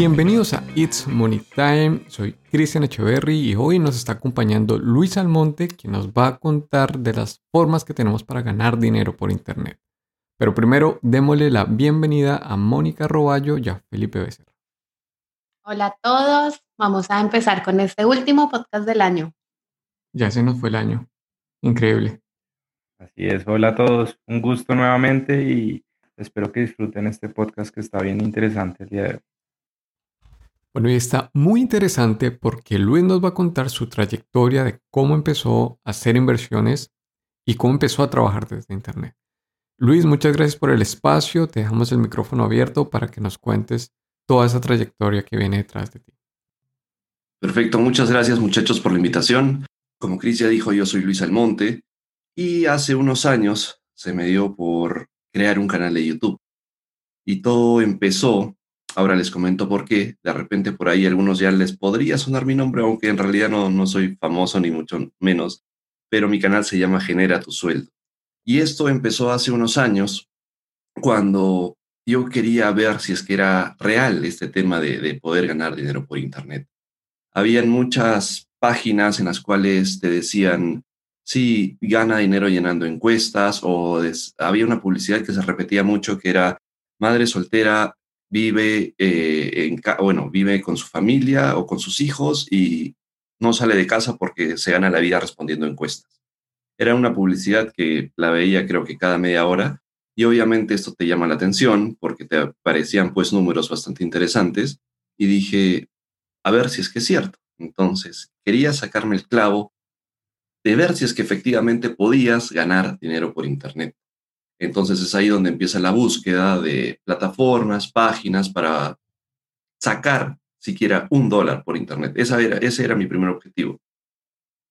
Bienvenidos a It's Money Time, soy Cristian Echeverry y hoy nos está acompañando Luis Almonte, quien nos va a contar de las formas que tenemos para ganar dinero por Internet. Pero primero, démosle la bienvenida a Mónica Roballo y a Felipe Becerra. Hola a todos, vamos a empezar con este último podcast del año. Ya se nos fue el año, increíble. Así es, hola a todos, un gusto nuevamente y espero que disfruten este podcast que está bien interesante el día de hoy. Bueno, y está muy interesante porque Luis nos va a contar su trayectoria de cómo empezó a hacer inversiones y cómo empezó a trabajar desde Internet. Luis, muchas gracias por el espacio. Te dejamos el micrófono abierto para que nos cuentes toda esa trayectoria que viene detrás de ti. Perfecto, muchas gracias muchachos por la invitación. Como Cris ya dijo, yo soy Luis Almonte y hace unos años se me dio por crear un canal de YouTube. Y todo empezó Ahora les comento por qué. De repente por ahí algunos ya les podría sonar mi nombre, aunque en realidad no, no soy famoso ni mucho menos, pero mi canal se llama Genera tu sueldo. Y esto empezó hace unos años cuando yo quería ver si es que era real este tema de, de poder ganar dinero por Internet. Habían muchas páginas en las cuales te decían, sí, gana dinero llenando encuestas, o había una publicidad que se repetía mucho que era, madre soltera vive, eh, en, bueno, vive con su familia o con sus hijos y no sale de casa porque se gana la vida respondiendo encuestas. Era una publicidad que la veía creo que cada media hora y obviamente esto te llama la atención porque te aparecían pues números bastante interesantes y dije, a ver si es que es cierto. Entonces, quería sacarme el clavo de ver si es que efectivamente podías ganar dinero por Internet. Entonces es ahí donde empieza la búsqueda de plataformas, páginas para sacar siquiera un dólar por Internet. Esa era, ese era mi primer objetivo.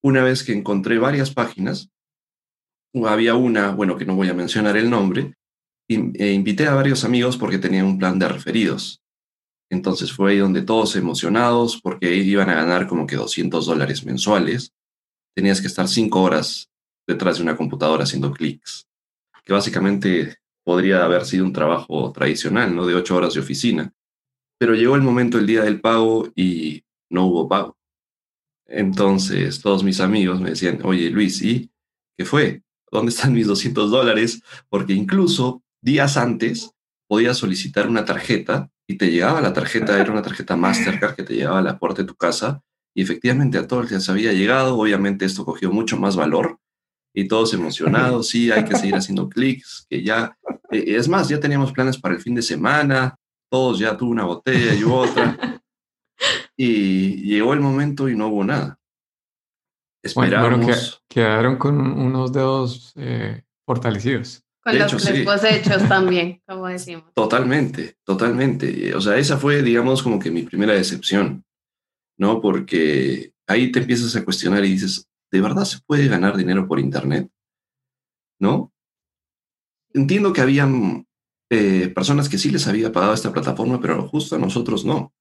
Una vez que encontré varias páginas, había una, bueno, que no voy a mencionar el nombre, e invité a varios amigos porque tenían un plan de referidos. Entonces fue ahí donde todos emocionados porque iban a ganar como que 200 dólares mensuales. Tenías que estar cinco horas detrás de una computadora haciendo clics que básicamente podría haber sido un trabajo tradicional, ¿no? De ocho horas de oficina. Pero llegó el momento, el día del pago, y no hubo pago. Entonces, todos mis amigos me decían, oye, Luis, ¿y qué fue? ¿Dónde están mis 200 dólares? Porque incluso días antes podías solicitar una tarjeta y te llegaba la tarjeta, era una tarjeta Mastercard que te llegaba a la puerta de tu casa y efectivamente a todos les había llegado. Obviamente esto cogió mucho más valor y todos emocionados, sí, hay que seguir haciendo clics, que ya, eh, es más, ya teníamos planes para el fin de semana, todos ya tuvo una botella y otra, y llegó el momento y no hubo nada. Esperamos. Bueno, quedaron con unos dedos eh, fortalecidos. Con los hecho, hechos también, como decimos. Totalmente, totalmente. O sea, esa fue, digamos, como que mi primera decepción, ¿no? Porque ahí te empiezas a cuestionar y dices, ¿de verdad se puede ganar dinero por Internet? ¿No? Entiendo que habían eh, personas que sí les había pagado esta plataforma, pero justo a nosotros no.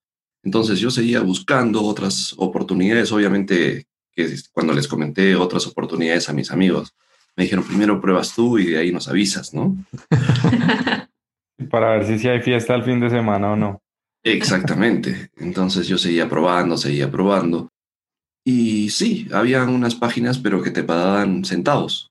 Entonces yo seguía buscando otras oportunidades, obviamente que cuando les comenté otras oportunidades a mis amigos, me dijeron, primero pruebas tú y de ahí nos avisas, ¿no? Para ver si, si hay fiesta el fin de semana o no. Exactamente. Entonces yo seguía probando, seguía probando. Y sí, había unas páginas, pero que te pagaban centavos.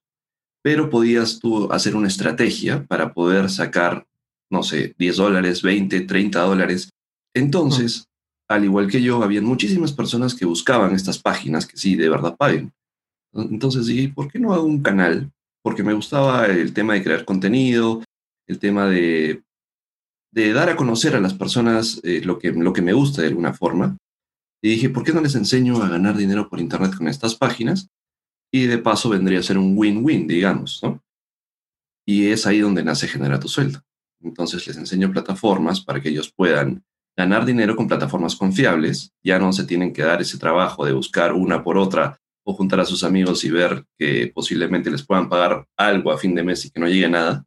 Pero podías tú hacer una estrategia para poder sacar, no sé, 10 dólares, 20, 30 dólares. Entonces, al igual que yo, habían muchísimas personas que buscaban estas páginas que sí, de verdad paguen. Entonces dije, ¿por qué no hago un canal? Porque me gustaba el tema de crear contenido, el tema de, de dar a conocer a las personas eh, lo, que, lo que me gusta de alguna forma. Y dije, ¿por qué no les enseño a ganar dinero por Internet con estas páginas? Y de paso vendría a ser un win-win, digamos, ¿no? Y es ahí donde nace Genera tu sueldo. Entonces les enseño plataformas para que ellos puedan ganar dinero con plataformas confiables. Ya no se tienen que dar ese trabajo de buscar una por otra o juntar a sus amigos y ver que posiblemente les puedan pagar algo a fin de mes y que no llegue nada,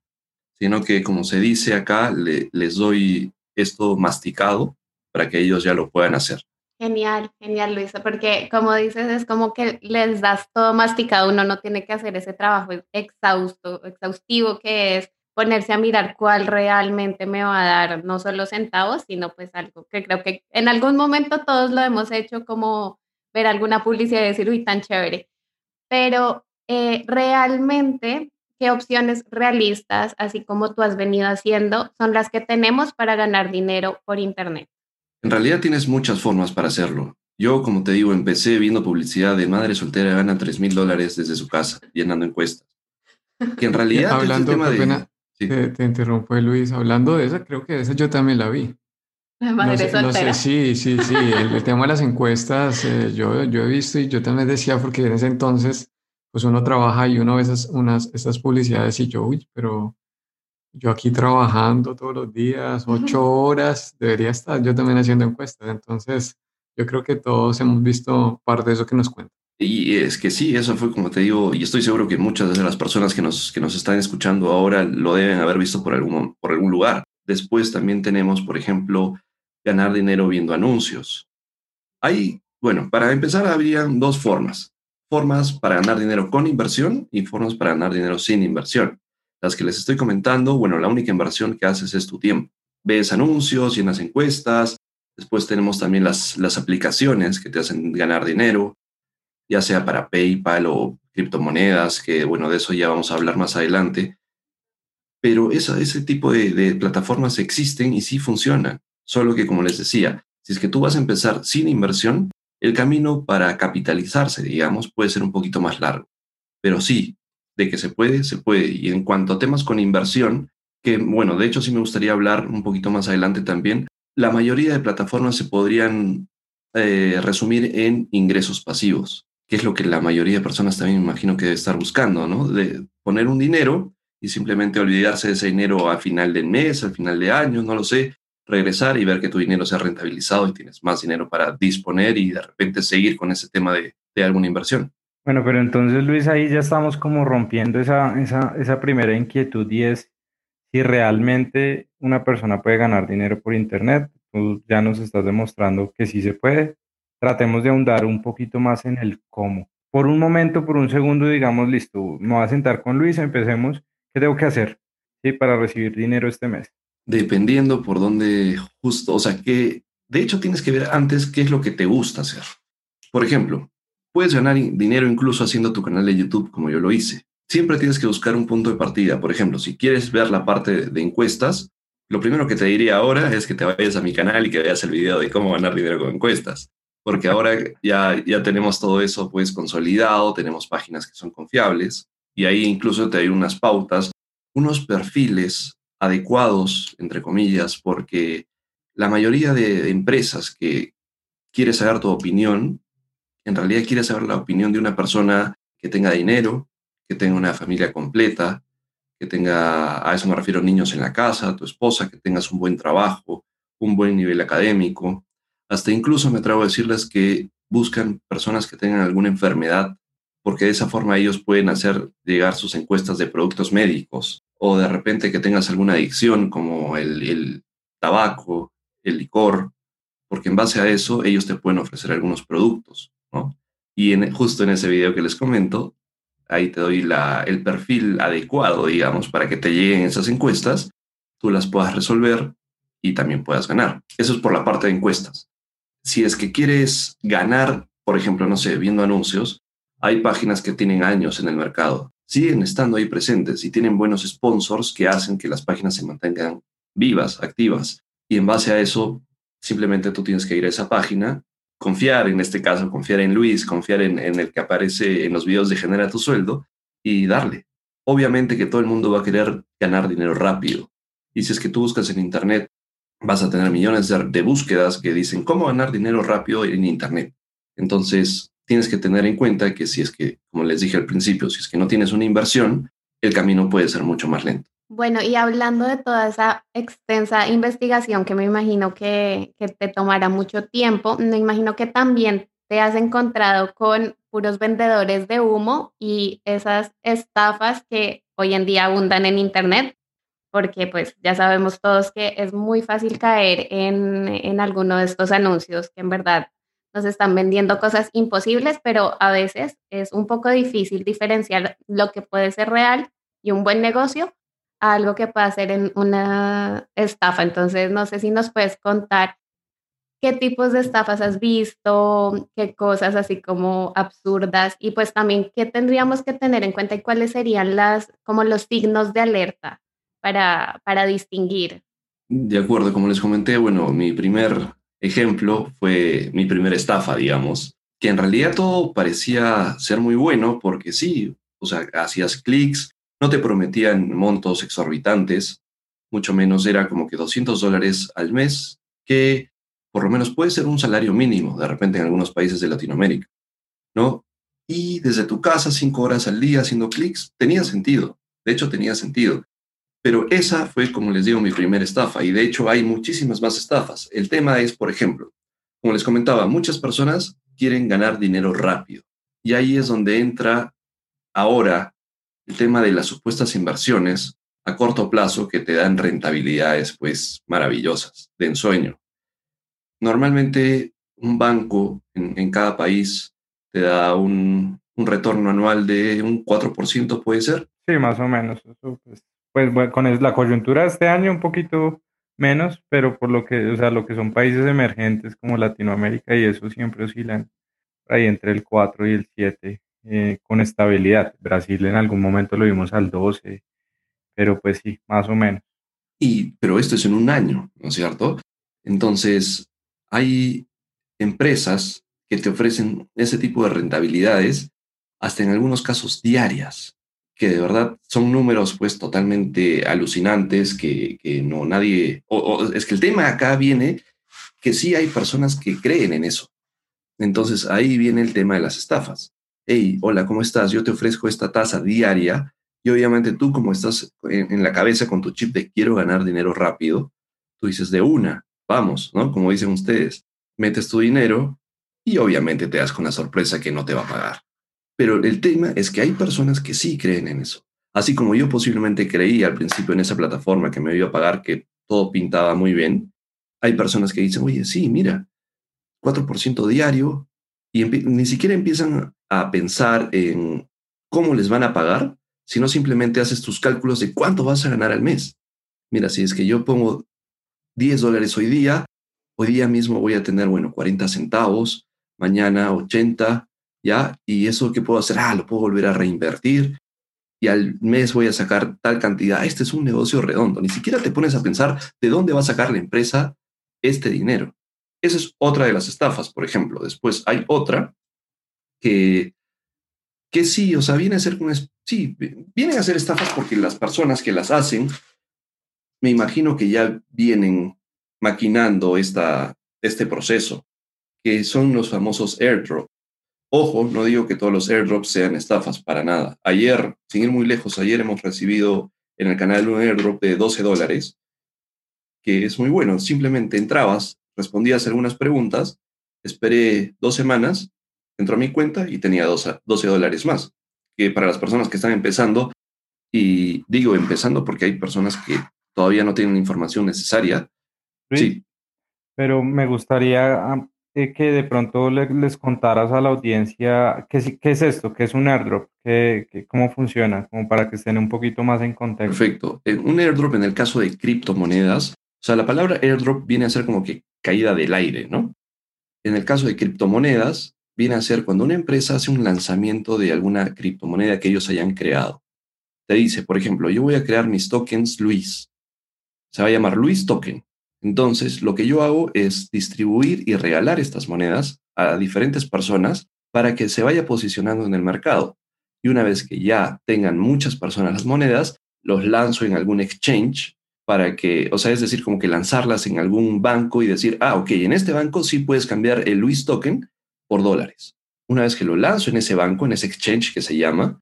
sino que, como se dice acá, les doy esto masticado para que ellos ya lo puedan hacer. Genial, genial, Luisa, porque como dices, es como que les das todo masticado, uno no tiene que hacer ese trabajo exhausto, exhaustivo que es ponerse a mirar cuál realmente me va a dar no solo centavos, sino pues algo que creo que en algún momento todos lo hemos hecho, como ver alguna publicidad y decir, uy, tan chévere. Pero eh, realmente, ¿qué opciones realistas, así como tú has venido haciendo, son las que tenemos para ganar dinero por Internet? En realidad tienes muchas formas para hacerlo. Yo, como te digo, empecé viendo publicidad de madre soltera gana 3 mil dólares desde su casa, llenando encuestas. Que en realidad Hablando, tema de... te, interrumpo, Luis. Hablando de esa, creo que esa yo también la vi. La madre soltera. sí, sí, sí. El, tema de las encuestas, eh, yo, yo he visto y yo también decía, porque en ese entonces, pues uno trabaja y uno ve esas, unas, esas publicidades y yo, uy, pero yo aquí trabajando todos los días, ocho horas, debería estar yo también haciendo encuestas. Entonces, yo creo que todos hemos visto parte de eso que nos cuenta. Y es que sí, eso fue como te digo, y estoy seguro que muchas de las personas que nos, que nos están escuchando ahora lo deben haber visto por algún, por algún lugar. Después también tenemos, por ejemplo, ganar dinero viendo anuncios. Hay, bueno, para empezar habría dos formas. Formas para ganar dinero con inversión y formas para ganar dinero sin inversión. Las que les estoy comentando, bueno, la única inversión que haces es tu tiempo. Ves anuncios, llenas encuestas, después tenemos también las, las aplicaciones que te hacen ganar dinero, ya sea para PayPal o criptomonedas, que bueno, de eso ya vamos a hablar más adelante. Pero ese tipo de, de plataformas existen y sí funcionan. Solo que, como les decía, si es que tú vas a empezar sin inversión, el camino para capitalizarse, digamos, puede ser un poquito más largo. Pero sí, que se puede, se puede. Y en cuanto a temas con inversión, que bueno, de hecho sí me gustaría hablar un poquito más adelante también, la mayoría de plataformas se podrían eh, resumir en ingresos pasivos que es lo que la mayoría de personas también me imagino que debe estar buscando, ¿no? De poner un dinero y simplemente olvidarse de ese dinero al final del mes, al final de año, no lo sé, regresar y ver que tu dinero se ha rentabilizado y tienes más dinero para disponer y de repente seguir con ese tema de, de alguna inversión. Bueno, pero entonces Luis, ahí ya estamos como rompiendo esa, esa, primera inquietud y es si realmente una persona puede ganar dinero por Internet. Tú ya nos estás demostrando que sí se puede, tratemos de ahondar un poquito más en el cómo. Por un momento, por un segundo, digamos, listo, me voy a sentar con Luis, empecemos. ¿Qué tengo que hacer ¿sí? para recibir dinero este mes? Dependiendo por dónde justo, o sea, que de hecho tienes que ver antes qué es lo que te gusta hacer. Por ejemplo, puedes ganar dinero incluso haciendo tu canal de YouTube como yo lo hice. Siempre tienes que buscar un punto de partida. Por ejemplo, si quieres ver la parte de encuestas, lo primero que te diría ahora es que te vayas a mi canal y que veas el video de cómo ganar dinero con encuestas porque ahora ya, ya tenemos todo eso pues consolidado, tenemos páginas que son confiables y ahí incluso te hay unas pautas, unos perfiles adecuados, entre comillas, porque la mayoría de empresas que quiere saber tu opinión, en realidad quiere saber la opinión de una persona que tenga dinero, que tenga una familia completa, que tenga, a eso me refiero, niños en la casa, tu esposa, que tengas un buen trabajo, un buen nivel académico, hasta incluso me atrevo a decirles que buscan personas que tengan alguna enfermedad, porque de esa forma ellos pueden hacer llegar sus encuestas de productos médicos. O de repente que tengas alguna adicción como el, tabaco, el licor, porque en base a eso ellos te pueden ofrecer algunos productos, Y en, justo en ese video que les comento, ahí te doy el perfil adecuado, digamos, para que te lleguen esas encuestas, tú las puedas resolver y también puedas ganar. Eso es por la parte de encuestas si es que quieres ganar, por ejemplo, no sé, viendo anuncios, hay páginas que tienen años en el mercado, siguen estando ahí presentes y tienen buenos sponsors que hacen que las páginas se mantengan vivas, activas. Y en base a eso, simplemente tú tienes que ir a esa página, confiar, en este caso, confiar en Luis, confiar en, en el que aparece en los videos de Genera tu sueldo y darle. Obviamente que todo el mundo va a querer ganar dinero rápido. Y si es que tú buscas en Internet vas a tener millones de, búsquedas que dicen cómo ganar dinero rápido en Internet. Entonces, tienes que tener en cuenta que si es que, como les dije al principio, si es que no tienes una inversión, el camino puede ser mucho más lento. Bueno, y hablando de toda esa extensa investigación que me imagino que, que te tomará mucho tiempo, me imagino que también te has encontrado con puros vendedores de humo y esas estafas que hoy en día abundan en Internet porque pues ya sabemos todos que es muy fácil caer en, en alguno de estos anuncios que en verdad nos están vendiendo cosas imposibles, pero a veces es un poco difícil diferenciar lo que puede ser real y un buen negocio algo que pueda ser en una estafa. Entonces, no sé si nos puedes contar qué tipos de estafas has visto, qué cosas así como absurdas y pues también qué tendríamos que tener en cuenta y cuáles serían las como los signos de alerta para, para distinguir. De acuerdo, como les comenté, bueno, mi primer ejemplo fue mi primera estafa, digamos, que en realidad todo parecía ser muy bueno porque sí, o sea, hacías clics, no te prometían montos exorbitantes, mucho menos era como que 200 dólares al mes, que por lo menos puede ser un salario mínimo de repente en algunos países de Latinoamérica, ¿no? Y desde tu casa, cinco horas al día haciendo clics, tenía sentido. De hecho, tenía sentido. Pero esa fue, como les digo, mi primera estafa. Y de hecho hay muchísimas más estafas. El tema es, por ejemplo, como les comentaba, muchas personas quieren ganar dinero rápido. Y ahí es donde entra ahora el tema de las supuestas inversiones a corto plazo que te dan rentabilidades pues maravillosas, de ensueño. Normalmente un banco en, cada país te da un, retorno anual de un 4%, ¿puede ser? Sí, más o menos. pues, pues con la coyuntura este año un poquito menos, pero por lo que, o sea, lo que son países emergentes como Latinoamérica y eso siempre oscilan ahí entre el 4 y el 7 eh, con estabilidad. Brasil en algún momento lo vimos al 12, pero pues sí, más o menos. Y, pero esto es en un año, ¿no es cierto? Entonces, hay empresas que te ofrecen ese tipo de rentabilidades, hasta en algunos casos diarias, que de verdad son números pues totalmente alucinantes, que, no nadie, es que el tema acá viene que sí hay personas que creen en eso. Entonces ahí viene el tema de las estafas. Hey, hola, ¿cómo estás? Yo te ofrezco esta tasa diaria y obviamente tú como estás en la cabeza con tu chip de quiero ganar dinero rápido, tú dices de una, vamos, ¿no? Como dicen ustedes, metes tu dinero y obviamente te das con la sorpresa que no te va a pagar. Pero el tema es que hay personas que sí creen en eso. Así como yo posiblemente creí al principio en esa plataforma que me iba a pagar que todo pintaba muy bien, hay personas que dicen, oye, sí, mira, 4% diario, y ni siquiera empiezan a pensar en cómo les van a pagar, sino simplemente haces tus cálculos de cuánto vas a ganar al mes. Mira, si es que yo pongo 10 dólares hoy día, hoy día mismo voy a tener, bueno, 40 centavos, mañana 80, ¿ya? Y eso que puedo hacer, ah, lo puedo volver a reinvertir y al mes voy a sacar tal cantidad. Este es un negocio redondo. Ni siquiera te pones a pensar de dónde va a sacar la empresa este dinero. Esa es otra de las estafas, por ejemplo. Después hay otra que, que sí, o sea, viene a ser sí, vienen a ser estafas porque las personas que las hacen me imagino que ya vienen maquinando esta, este proceso, que son los famosos airdrops. Ojo, no digo que todos los airdrops sean estafas, para nada. Ayer, sin ir muy lejos, ayer hemos recibido en el canal un airdrop de 12 dólares, que es muy bueno. Simplemente entrabas, respondías algunas preguntas, esperé dos semanas, entró a mi cuenta y tenía 12, 12 dólares más. Que para las personas que están empezando, y digo empezando porque hay personas que todavía no tienen la información necesaria. Sí. Pero me gustaría eh, que de pronto les contaras a la audiencia qué, qué es esto, qué es un airdrop, qué, cómo funciona, como para que estén un poquito más en contexto. Perfecto. Un airdrop en el caso de criptomonedas, o sea, la palabra airdrop viene a ser como que caída del aire, ¿no? En el caso de criptomonedas, viene a ser cuando una empresa hace un lanzamiento de alguna criptomoneda que ellos hayan creado. Te dice, por ejemplo, yo voy a crear mis tokens Luis se va a llamar Luis Token. Entonces, lo que yo hago es distribuir y regalar estas monedas a diferentes personas para que se vaya posicionando en el mercado. Y una vez que ya tengan muchas personas las monedas, los lanzo en algún exchange para que, o sea, es decir, como que lanzarlas en algún banco y decir, ah, ok, en este banco sí puedes cambiar el Luis Token por dólares. Una vez que lo lanzo en ese banco, en ese exchange que se llama,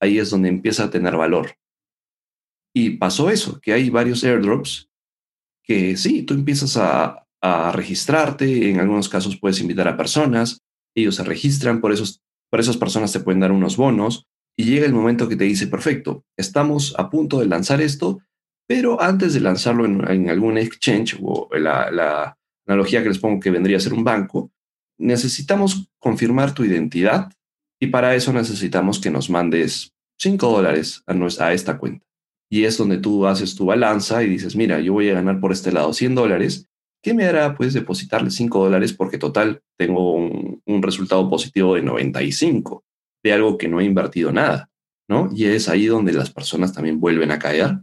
ahí es donde empieza a tener valor. Y pasó eso, que hay varios airdrops que sí, tú empiezas a, registrarte, en algunos casos puedes invitar a personas, ellos se registran, por, esos, por esas personas te pueden dar unos bonos y llega el momento que te dice, perfecto, estamos a punto de lanzar esto, pero antes de lanzarlo en, algún exchange o la, la analogía que les pongo que vendría a ser un banco, necesitamos confirmar tu identidad y para eso necesitamos que nos mandes 5 dólares a, esta cuenta. Y es donde tú haces tu balanza y dices, mira, yo voy a ganar por este lado 100 dólares. ¿Qué me hará? Pues depositarle 5 dólares porque total tengo un, un resultado positivo de 95 de algo que no he invertido nada, ¿no? Y es ahí donde las personas también vuelven a caer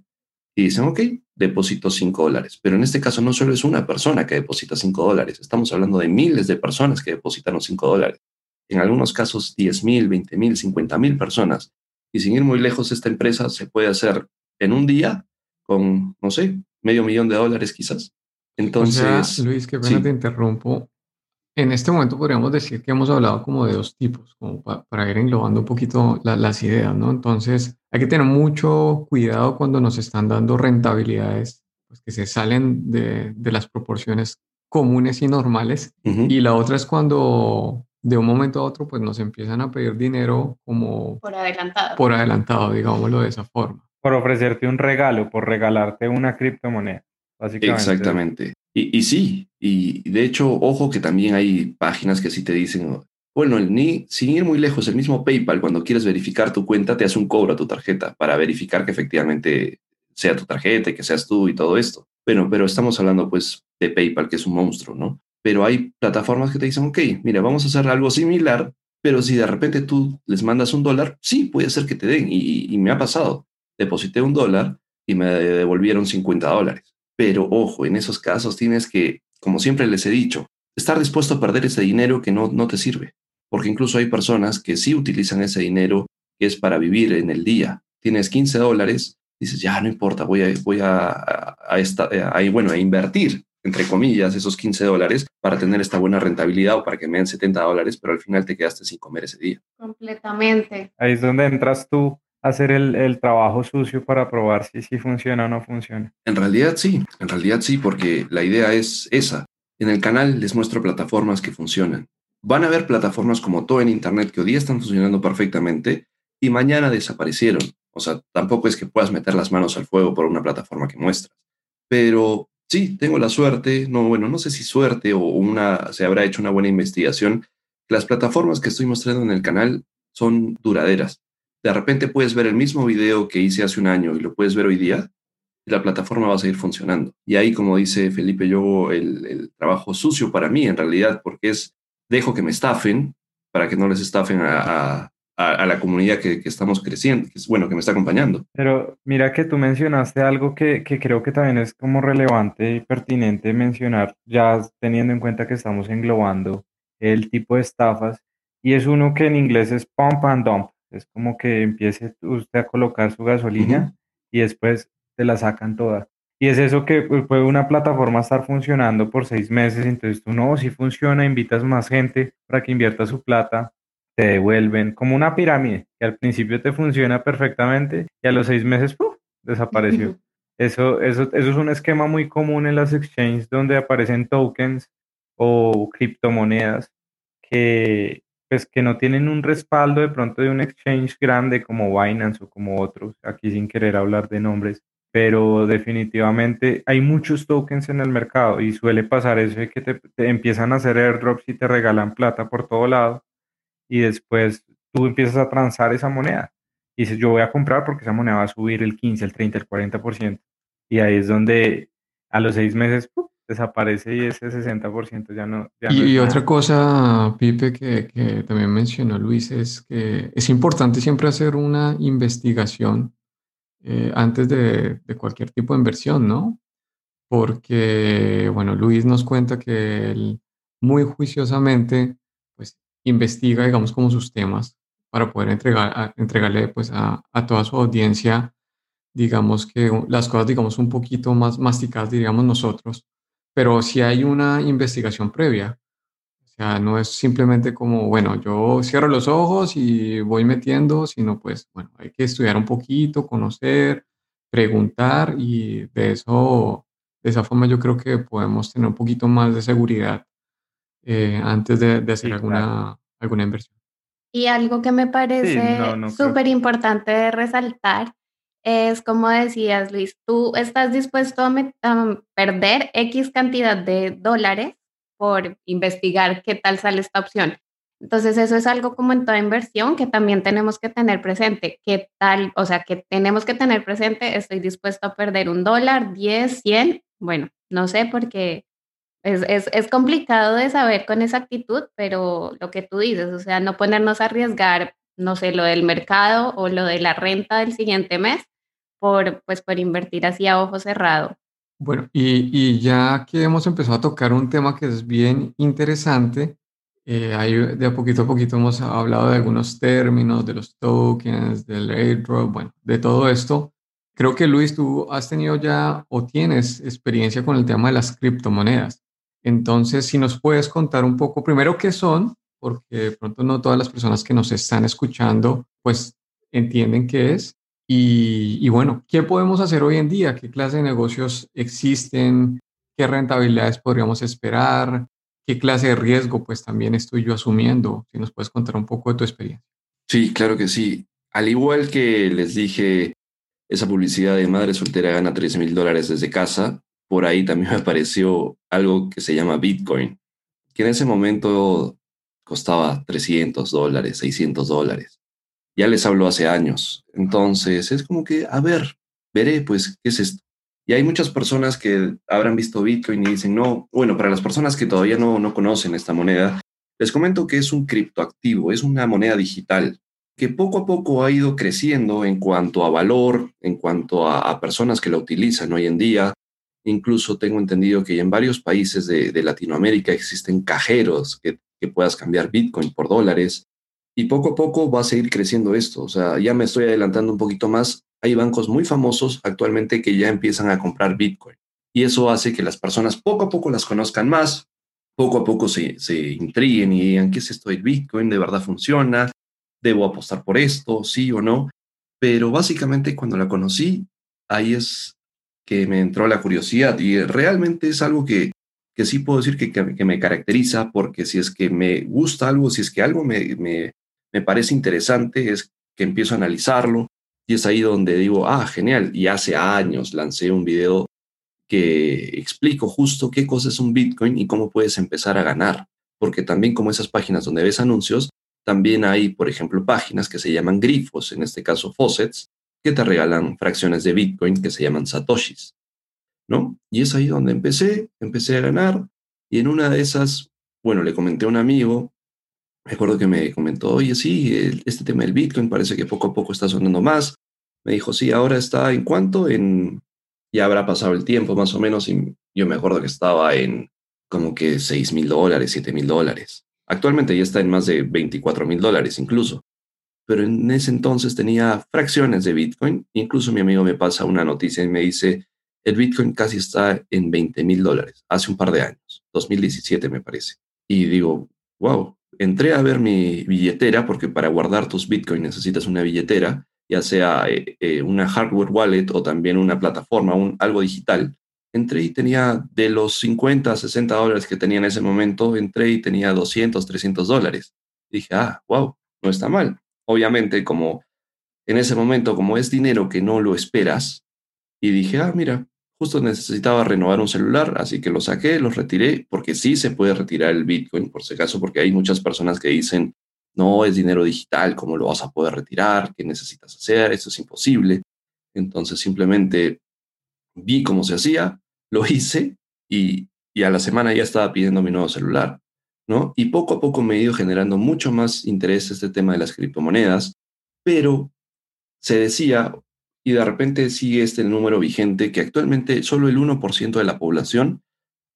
y dicen, ok, deposito 5 dólares. Pero en este caso no solo es una persona que deposita 5 dólares, estamos hablando de miles de personas que depositaron 5 dólares. En algunos casos 10 mil, 20 mil, 50 mil personas. Y sin ir muy lejos, esta empresa se puede hacer en un día con, no sé, medio millón de dólares quizás. Entonces... Luis, qué pena te interrumpo. En este momento podríamos decir que hemos hablado como de dos tipos, como para ir englobando un poquito las ideas, ¿no? Entonces, hay que tener mucho cuidado cuando nos están dando rentabilidades pues, que se salen de, de, las proporciones comunes y normales. Y la otra es cuando de un momento a otro pues nos empiezan a pedir dinero como... Por adelantado. Por adelantado, digámoslo de esa forma. Por ofrecerte un regalo, por regalarte una criptomoneda. Básicamente. Exactamente. Y, sí, y de hecho, ojo que también hay páginas que sí te dicen, bueno, ni, sin ir muy lejos, el mismo PayPal, cuando quieres verificar tu cuenta, te hace un cobro a tu tarjeta para verificar que efectivamente sea tu tarjeta y que seas tú y todo esto. Bueno, pero estamos hablando pues de PayPal, que es un monstruo, ¿no? Pero hay plataformas que te dicen, ok, mira, vamos a hacer algo similar, pero si de repente tú les mandas un dólar, sí, puede ser que te den. Y, y me ha pasado. Deposité un dólar y me devolvieron 50 dólares. Pero ojo, en esos casos tienes que, como siempre les he dicho, estar dispuesto a perder ese dinero que no, no te sirve. Porque incluso hay personas que sí utilizan ese dinero que es para vivir en el día. Tienes 15 dólares, dices, ya no importa, voy a, voy a, a, esta, a, bueno, a invertir, entre comillas, esos 15 dólares para tener esta buena rentabilidad o para que me den 70 dólares, pero al final te quedaste sin comer ese día. Completamente. Ahí es donde entras tú hacer el, el, trabajo sucio para probar si, si funciona o no funciona. En realidad sí, en realidad sí, porque la idea es esa. En el canal les muestro plataformas que funcionan. Van a haber plataformas como todo en Internet que hoy día están funcionando perfectamente y mañana desaparecieron. O sea, tampoco es que puedas meter las manos al fuego por una plataforma que muestras. Pero sí, tengo la suerte, no, bueno, no sé si suerte o una, se habrá hecho una buena investigación. Las plataformas que estoy mostrando en el canal son duraderas de repente puedes ver el mismo video que hice hace un año y lo puedes ver hoy día, y la plataforma va a seguir funcionando. Y ahí, como dice Felipe, yo el, trabajo sucio para mí en realidad, porque es, dejo que me estafen para que no les estafen a, a, la comunidad que, que, estamos creciendo, que es bueno, que me está acompañando. Pero mira que tú mencionaste algo que, que creo que también es como relevante y pertinente mencionar, ya teniendo en cuenta que estamos englobando el tipo de estafas, y es uno que en inglés es pump and dump. Es como que empiece usted a colocar su gasolina y después se la sacan todas. Y es eso que puede una plataforma estar funcionando por seis meses, entonces tú no, si funciona, invitas más gente para que invierta su plata, te devuelven como una pirámide, que al principio te funciona perfectamente y a los seis meses ¡puf! desapareció. Eso, eso, eso es un esquema muy común en las exchanges donde aparecen tokens o criptomonedas que pues que no tienen un respaldo de pronto de un exchange grande como Binance o como otros, aquí sin querer hablar de nombres, pero definitivamente hay muchos tokens en el mercado y suele pasar eso de que te, empiezan a hacer airdrops y te regalan plata por todo lado y después tú empiezas a transar esa moneda y dices yo voy a comprar porque esa moneda va a subir el 15, el 30, el 40% y ahí es donde a los seis meses desaparece y ese 60% ya no. y, otra cosa, Pipe, que, que, también mencionó Luis, es que es importante siempre hacer una investigación eh, antes de, de, cualquier tipo de inversión, ¿no? Porque, bueno, Luis nos cuenta que él muy juiciosamente, pues, investiga, digamos, como sus temas para poder entregar, entregarle, pues, a, a toda su audiencia digamos que las cosas, digamos, un poquito más masticadas, diríamos nosotros, pero si hay una investigación previa. O sea, no es simplemente como, bueno, yo cierro los ojos y voy metiendo, sino pues, bueno, hay que estudiar un poquito, conocer, preguntar y de eso, de esa forma yo creo que podemos tener un poquito más de seguridad eh, antes de, de hacer alguna, alguna inversión. Y algo que me parece súper importante resaltar es como decías, Luis, tú estás dispuesto a, perder X cantidad de dólares por investigar qué tal sale esta opción. Entonces eso es algo como en toda inversión que también tenemos que tener presente. ¿Qué tal? O sea, que tenemos que tener presente, estoy dispuesto a perder un dólar, 10, 100, bueno, no sé porque es, es, es, complicado de saber con exactitud, pero lo que tú dices, o sea, no ponernos a arriesgar, no sé, lo del mercado o lo de la renta del siguiente mes por, pues, por invertir así a ojo cerrado. Bueno, y, y ya que hemos empezado a tocar un tema que es bien interesante, eh, ahí de a poquito a poquito hemos hablado de algunos términos, de los tokens, del airdrop, bueno, de todo esto. Creo que Luis, tú has tenido ya o tienes experiencia con el tema de las criptomonedas. Entonces, si nos puedes contar un poco, primero, qué son, porque de pronto no todas las personas que nos están escuchando, pues entienden qué es. Y, bueno, ¿qué podemos hacer hoy en día? ¿Qué clase de negocios existen? ¿Qué rentabilidades podríamos esperar? ¿Qué clase de riesgo pues también estoy yo asumiendo? Si nos puedes contar un poco de tu experiencia. Sí, claro que sí. Al igual que les dije, esa publicidad de madre soltera gana 13 mil dólares desde casa, por ahí también me apareció algo que se llama Bitcoin, que en ese momento costaba 300 dólares, 600 dólares. Ya les hablo hace años. Entonces es como que, a ver, veré, pues, ¿qué es esto? Y hay muchas personas que habrán visto Bitcoin y dicen, no, bueno, para las personas que todavía no, no conocen esta moneda, les comento que es un criptoactivo, es una moneda digital que poco a poco ha ido creciendo en cuanto a valor, en cuanto a, personas que la utilizan hoy en día, Incluso tengo entendido que en varios países de, Latinoamérica existen cajeros que, puedas cambiar Bitcoin por dólares. Y poco a poco va a seguir creciendo esto. O sea, ya me estoy adelantando un poquito más. Hay bancos muy famosos actualmente que ya empiezan a comprar Bitcoin. Y eso hace que las personas poco a poco las conozcan más, poco a poco se, se intriguen y digan, ¿qué es esto del Bitcoin? ¿De verdad funciona? ¿Debo apostar por esto? ¿Sí o no? Pero básicamente cuando la conocí, ahí es que me entró la curiosidad y realmente es algo que, que sí puedo decir que, que, me caracteriza porque si es que me gusta algo, si es que algo me, me, me parece interesante, es que empiezo a analizarlo y es ahí donde digo, ah, genial, y hace años lancé un video que explico justo qué cosa es un Bitcoin y cómo puedes empezar a ganar, porque también como esas páginas donde ves anuncios, también hay, por ejemplo, páginas que se llaman grifos, en este caso faucets, que te regalan fracciones de Bitcoin que se llaman satoshis, ¿no? Y es ahí donde empecé, empecé a ganar y en una de esas, bueno, le comenté a un amigo, me acuerdo que me comentó, oye, sí, este tema del Bitcoin parece que poco a poco está sonando más. Me dijo, sí, ahora está en cuánto, en, ya habrá pasado el tiempo más o menos y yo me acuerdo que estaba en como que 6 mil dólares, 7 mil dólares. Actualmente ya está en más de 24 mil dólares incluso pero en ese entonces tenía fracciones de Bitcoin. Incluso mi amigo me pasa una noticia y me dice, el Bitcoin casi está en 20 mil dólares, hace un par de años, 2017 me parece. Y digo, wow, entré a ver mi billetera, porque para guardar tus Bitcoin necesitas una billetera, ya sea eh, eh, una hardware wallet o también una plataforma, un, algo digital. Entré y tenía de los 50, 60 dólares que tenía en ese momento, entré y tenía 200, 300 dólares. Dije, ah, wow, no está mal obviamente como en ese momento, como es dinero que no lo esperas, y dije, ah, mira, justo necesitaba renovar un celular, así que lo saqué, lo retiré, porque sí se puede retirar el Bitcoin, por si acaso, porque hay muchas personas que dicen, no, es dinero digital, ¿cómo lo vas a poder retirar? ¿Qué necesitas hacer? Eso es imposible. Entonces simplemente vi cómo se hacía, lo hice y, y a la semana ya estaba pidiendo mi nuevo celular. Y poco a poco me he ido generando mucho más interés este tema de las criptomonedas, pero se decía, y de repente sigue este número vigente, que actualmente solo el 1% de la población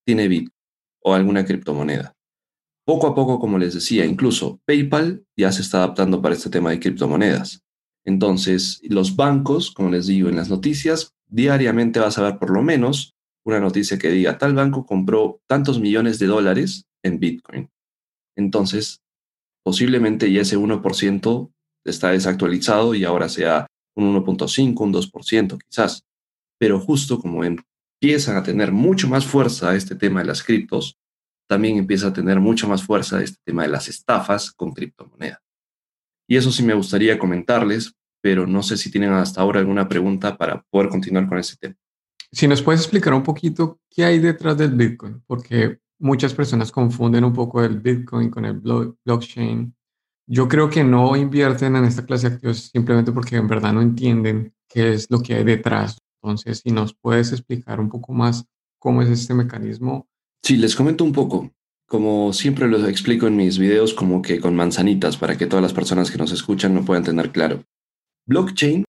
tiene Bitcoin o alguna criptomoneda. Poco a poco, como les decía, incluso PayPal ya se está adaptando para este tema de criptomonedas. Entonces, los bancos, como les digo en las noticias, diariamente vas a ver por lo menos una noticia que diga, tal banco compró tantos millones de dólares en Bitcoin. Entonces, posiblemente ya ese 1% está desactualizado y ahora sea un 1.5, un 2% quizás. Pero justo como empiezan a tener mucho más fuerza este tema de las criptos, también empieza a tener mucho más fuerza este tema de las estafas con criptomonedas. Y eso sí me gustaría comentarles, pero no sé si tienen hasta ahora alguna pregunta para poder continuar con ese tema. Si nos puedes explicar un poquito qué hay detrás del Bitcoin, porque muchas personas confunden un poco el Bitcoin con el blockchain. Yo creo que no invierten en esta clase de activos simplemente porque en verdad no entienden qué es lo que hay detrás. Entonces, si nos puedes explicar un poco más cómo es este mecanismo. Sí, les comento un poco. Como siempre lo explico en mis videos, como que con manzanitas, para que todas las personas que nos escuchan lo puedan tener claro. Blockchain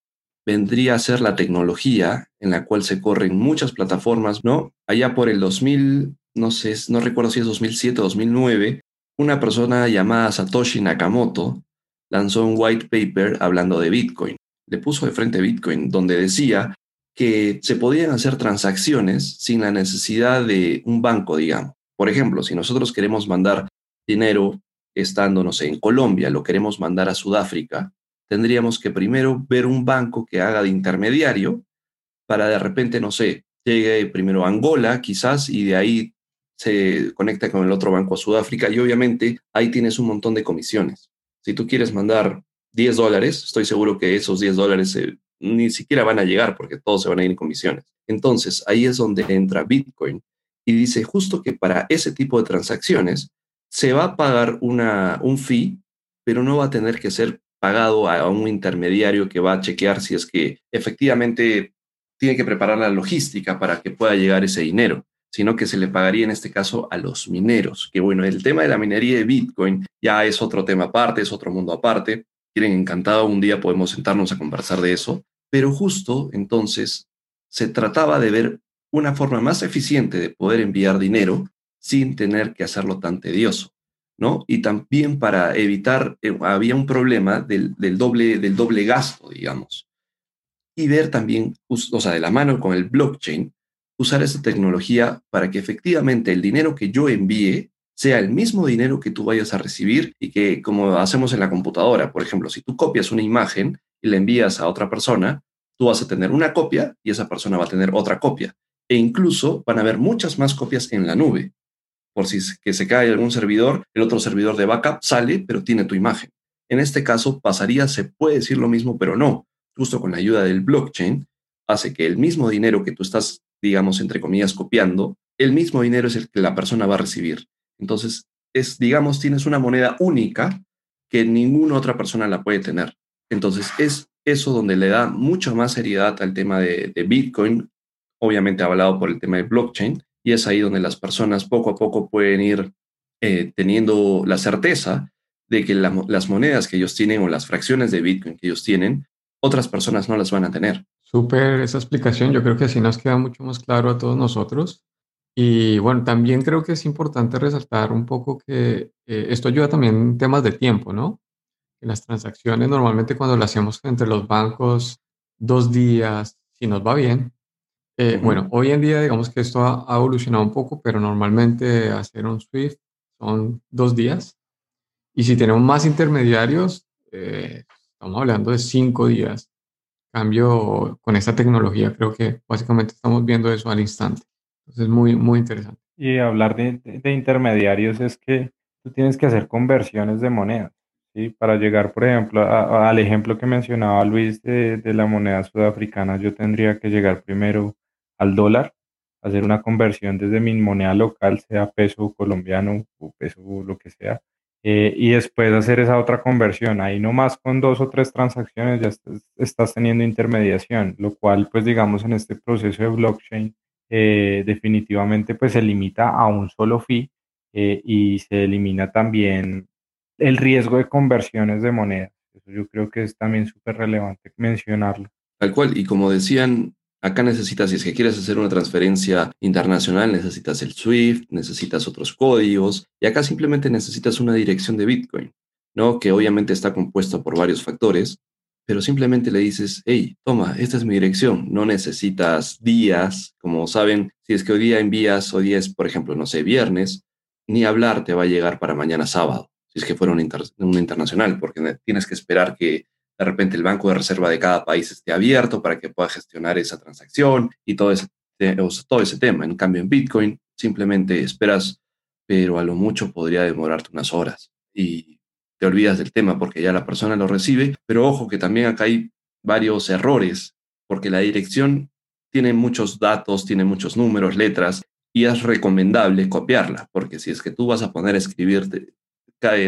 vendría a ser la tecnología en la cual se corren muchas plataformas, ¿no? Allá por el 2000, no sé, no recuerdo si es 2007 o 2009, una persona llamada Satoshi Nakamoto lanzó un white paper hablando de Bitcoin. Le puso de frente Bitcoin, donde decía que se podían hacer transacciones sin la necesidad de un banco, digamos. Por ejemplo, si nosotros queremos mandar dinero estando, no sé, en Colombia, lo queremos mandar a Sudáfrica, tendríamos que primero ver un banco que haga de intermediario para de repente, no sé, llegue primero a Angola quizás y de ahí se conecta con el otro banco a Sudáfrica y obviamente ahí tienes un montón de comisiones. Si tú quieres mandar 10 dólares, estoy seguro que esos 10 dólares ni siquiera van a llegar porque todos se van a ir en comisiones. Entonces ahí es donde entra Bitcoin y dice justo que para ese tipo de transacciones se va a pagar una, un fee, pero no va a tener que ser pagado a un intermediario que va a chequear si es que efectivamente tiene que preparar la logística para que pueda llegar ese dinero, sino que se le pagaría en este caso a los mineros. Que bueno, el tema de la minería de Bitcoin ya es otro tema aparte, es otro mundo aparte. Quieren encantado, un día podemos sentarnos a conversar de eso, pero justo entonces se trataba de ver una forma más eficiente de poder enviar dinero sin tener que hacerlo tan tedioso. ¿no? Y también para evitar, eh, había un problema del, doble, del doble gasto, digamos. Y ver también, o sea, de la mano con el blockchain, usar esa tecnología para que efectivamente el dinero que yo envíe sea el mismo dinero que tú vayas a recibir y que como hacemos en la computadora, por ejemplo, si tú copias una imagen y la envías a otra persona, tú vas a tener una copia y esa persona va a tener otra copia. E incluso van a haber muchas más copias en la nube por si que se cae algún servidor, el otro servidor de backup sale, pero tiene tu imagen. En este caso pasaría, se puede decir lo mismo, pero no. Justo con la ayuda del blockchain, hace que el mismo dinero que tú estás, digamos, entre comillas, copiando, el mismo dinero es el que la persona va a recibir. Entonces, es, digamos, tienes una moneda única que ninguna otra persona la puede tener. Entonces, es eso donde le da mucha más seriedad al tema de, Bitcoin, obviamente hablado por el tema de blockchain, y es ahí donde las personas poco a poco pueden ir eh, teniendo la certeza de que las monedas que ellos tienen o las fracciones de Bitcoin que ellos tienen, otras personas no las van a tener. Súper esa explicación, yo creo que así nos queda mucho más claro a todos nosotros. Y bueno, también creo que es importante resaltar un poco que eh, esto ayuda también en temas de tiempo, ¿no? En las transacciones normalmente cuando las hacemos entre los bancos, dos días, si nos va bien, eh, bueno, hoy en día digamos que esto ha, evolucionado un poco, pero normalmente hacer un Swift son dos días. Y si tenemos más intermediarios, eh, estamos hablando de cinco días. Cambio con esta tecnología, creo que básicamente estamos viendo eso al instante. Entonces, muy, muy interesante. Y hablar de, de intermediarios es que tú tienes que hacer conversiones de monedas. ¿sí? Para llegar, por ejemplo, al ejemplo que mencionaba Luis de, de, la moneda sudafricana, yo tendría que llegar primero al dólar, hacer una conversión desde mi moneda local, sea peso colombiano o peso lo que sea, eh, y después hacer esa otra conversión. Ahí nomás con dos o tres transacciones ya estás, teniendo intermediación, lo cual pues digamos en este proceso de blockchain eh, definitivamente pues se limita a un solo fee eh, y se elimina también el riesgo de conversiones de monedas. Eso yo creo que es también súper relevante mencionarlo. Tal cual, y como decían Acá necesitas, si es que quieres hacer una transferencia internacional, necesitas el SWIFT, necesitas otros códigos y acá simplemente necesitas una dirección de Bitcoin, ¿no? Que obviamente está compuesta por varios factores, pero simplemente le dices, hey, toma, esta es mi dirección, no necesitas días, como saben, si es que hoy día envías, hoy día es, por ejemplo, no sé, viernes, ni hablar te va a llegar para mañana sábado, si es que fuera un, un internacional, porque tienes que esperar que de repente el banco de reserva de cada país esté abierto para que pueda gestionar esa transacción y todo ese, todo ese tema. En cambio, en Bitcoin simplemente esperas, pero a lo mucho podría demorarte unas horas y te olvidas del tema porque ya la persona lo recibe. Pero ojo que también acá hay varios errores porque la dirección tiene muchos datos, tiene muchos números, letras y es recomendable copiarla, porque si es que tú vas a poner a escribirte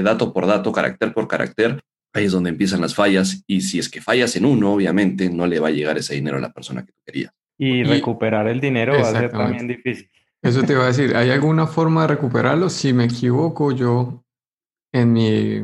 dato por dato, carácter por carácter, ahí es donde empiezan las fallas y si es que fallas en uno, obviamente no le va a llegar ese dinero a la persona que tú querías. Y, recuperar el dinero va a ser también difícil. Eso te iba a decir, ¿hay alguna forma de recuperarlo? Si me equivoco yo en mi,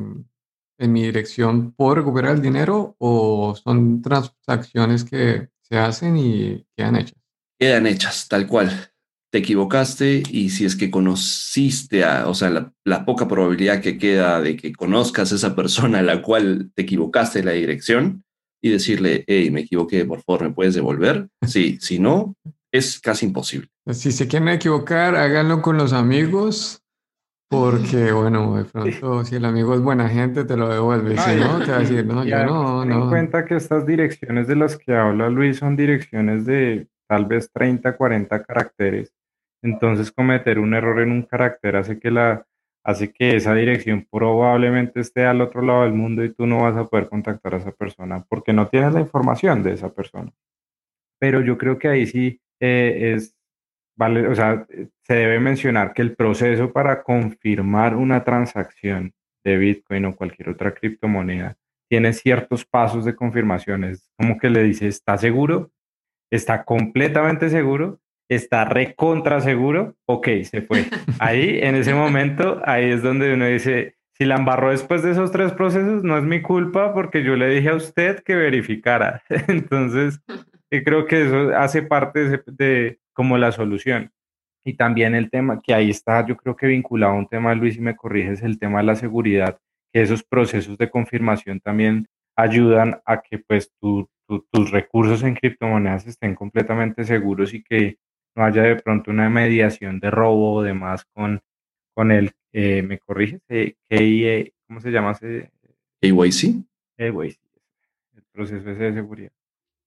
en mi dirección, ¿puedo recuperar el dinero o son transacciones que se hacen y quedan hechas? Quedan hechas, tal cual te equivocaste y si es que conociste a, o sea, la, poca probabilidad que queda de que conozcas a esa persona a la cual te equivocaste la dirección y decirle, hey, me equivoqué, por favor, ¿me puedes devolver? Sí, si no, es casi imposible. Si se quieren equivocar, háganlo con los amigos, porque, bueno, de pronto, si el amigo es buena gente, te lo devuelve. Si no, te va a decir, no, yo no, no. Ten en cuenta que estas direcciones de las que habla Luis son direcciones de tal vez 30, 40 caracteres entonces cometer un error en un carácter hace que, la, hace que esa dirección probablemente esté al otro lado del mundo y tú no vas a poder contactar a esa persona porque no tienes la información de esa persona. Pero yo creo que ahí sí eh, es, vale, o sea, se debe mencionar que el proceso para confirmar una transacción de Bitcoin o cualquier otra criptomoneda tiene ciertos pasos de confirmación. Es como que le dice, ¿está seguro? ¿Está completamente seguro? Está recontra seguro, ok, se fue. Ahí, en ese momento, ahí es donde uno dice, si la embarró después de esos tres procesos, no es mi culpa porque yo le dije a usted que verificara. Entonces, creo que eso hace parte de, de, como la solución. Y también el tema que ahí está, yo creo que vinculado a un tema, Luis, y me corriges, el tema de la seguridad, que esos procesos de confirmación también ayudan a que pues tus recursos en criptomonedas estén completamente seguros y que no haya de pronto una mediación de robo o demás con, con el, eh, ¿me corriges? Eh, ¿Cómo se llama ese? KYC. KYC, el proceso de seguridad.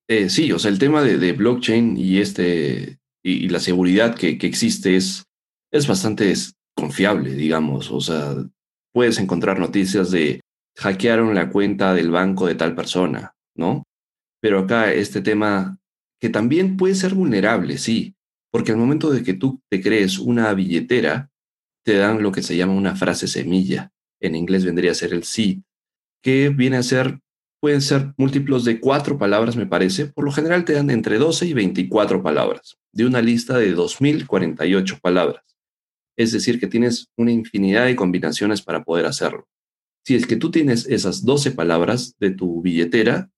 Eh, sí, o sea, el tema de, blockchain y, este, y, la seguridad que, que, existe es, es bastante confiable, digamos. O sea, puedes encontrar noticias de hackearon la cuenta del banco de tal persona, ¿no? Pero acá este tema que también puede ser vulnerable, sí, porque al momento de que tú te crees una billetera, te dan lo que se llama una frase semilla. En inglés vendría a ser el seed, que viene a ser, pueden ser múltiplos de cuatro palabras, me parece. Por lo general te dan entre 12 y 24 palabras, de una lista de 2048 palabras. Es decir, que tienes una infinidad de combinaciones para poder hacerlo. Si es que tú tienes esas 12 palabras de tu billetera,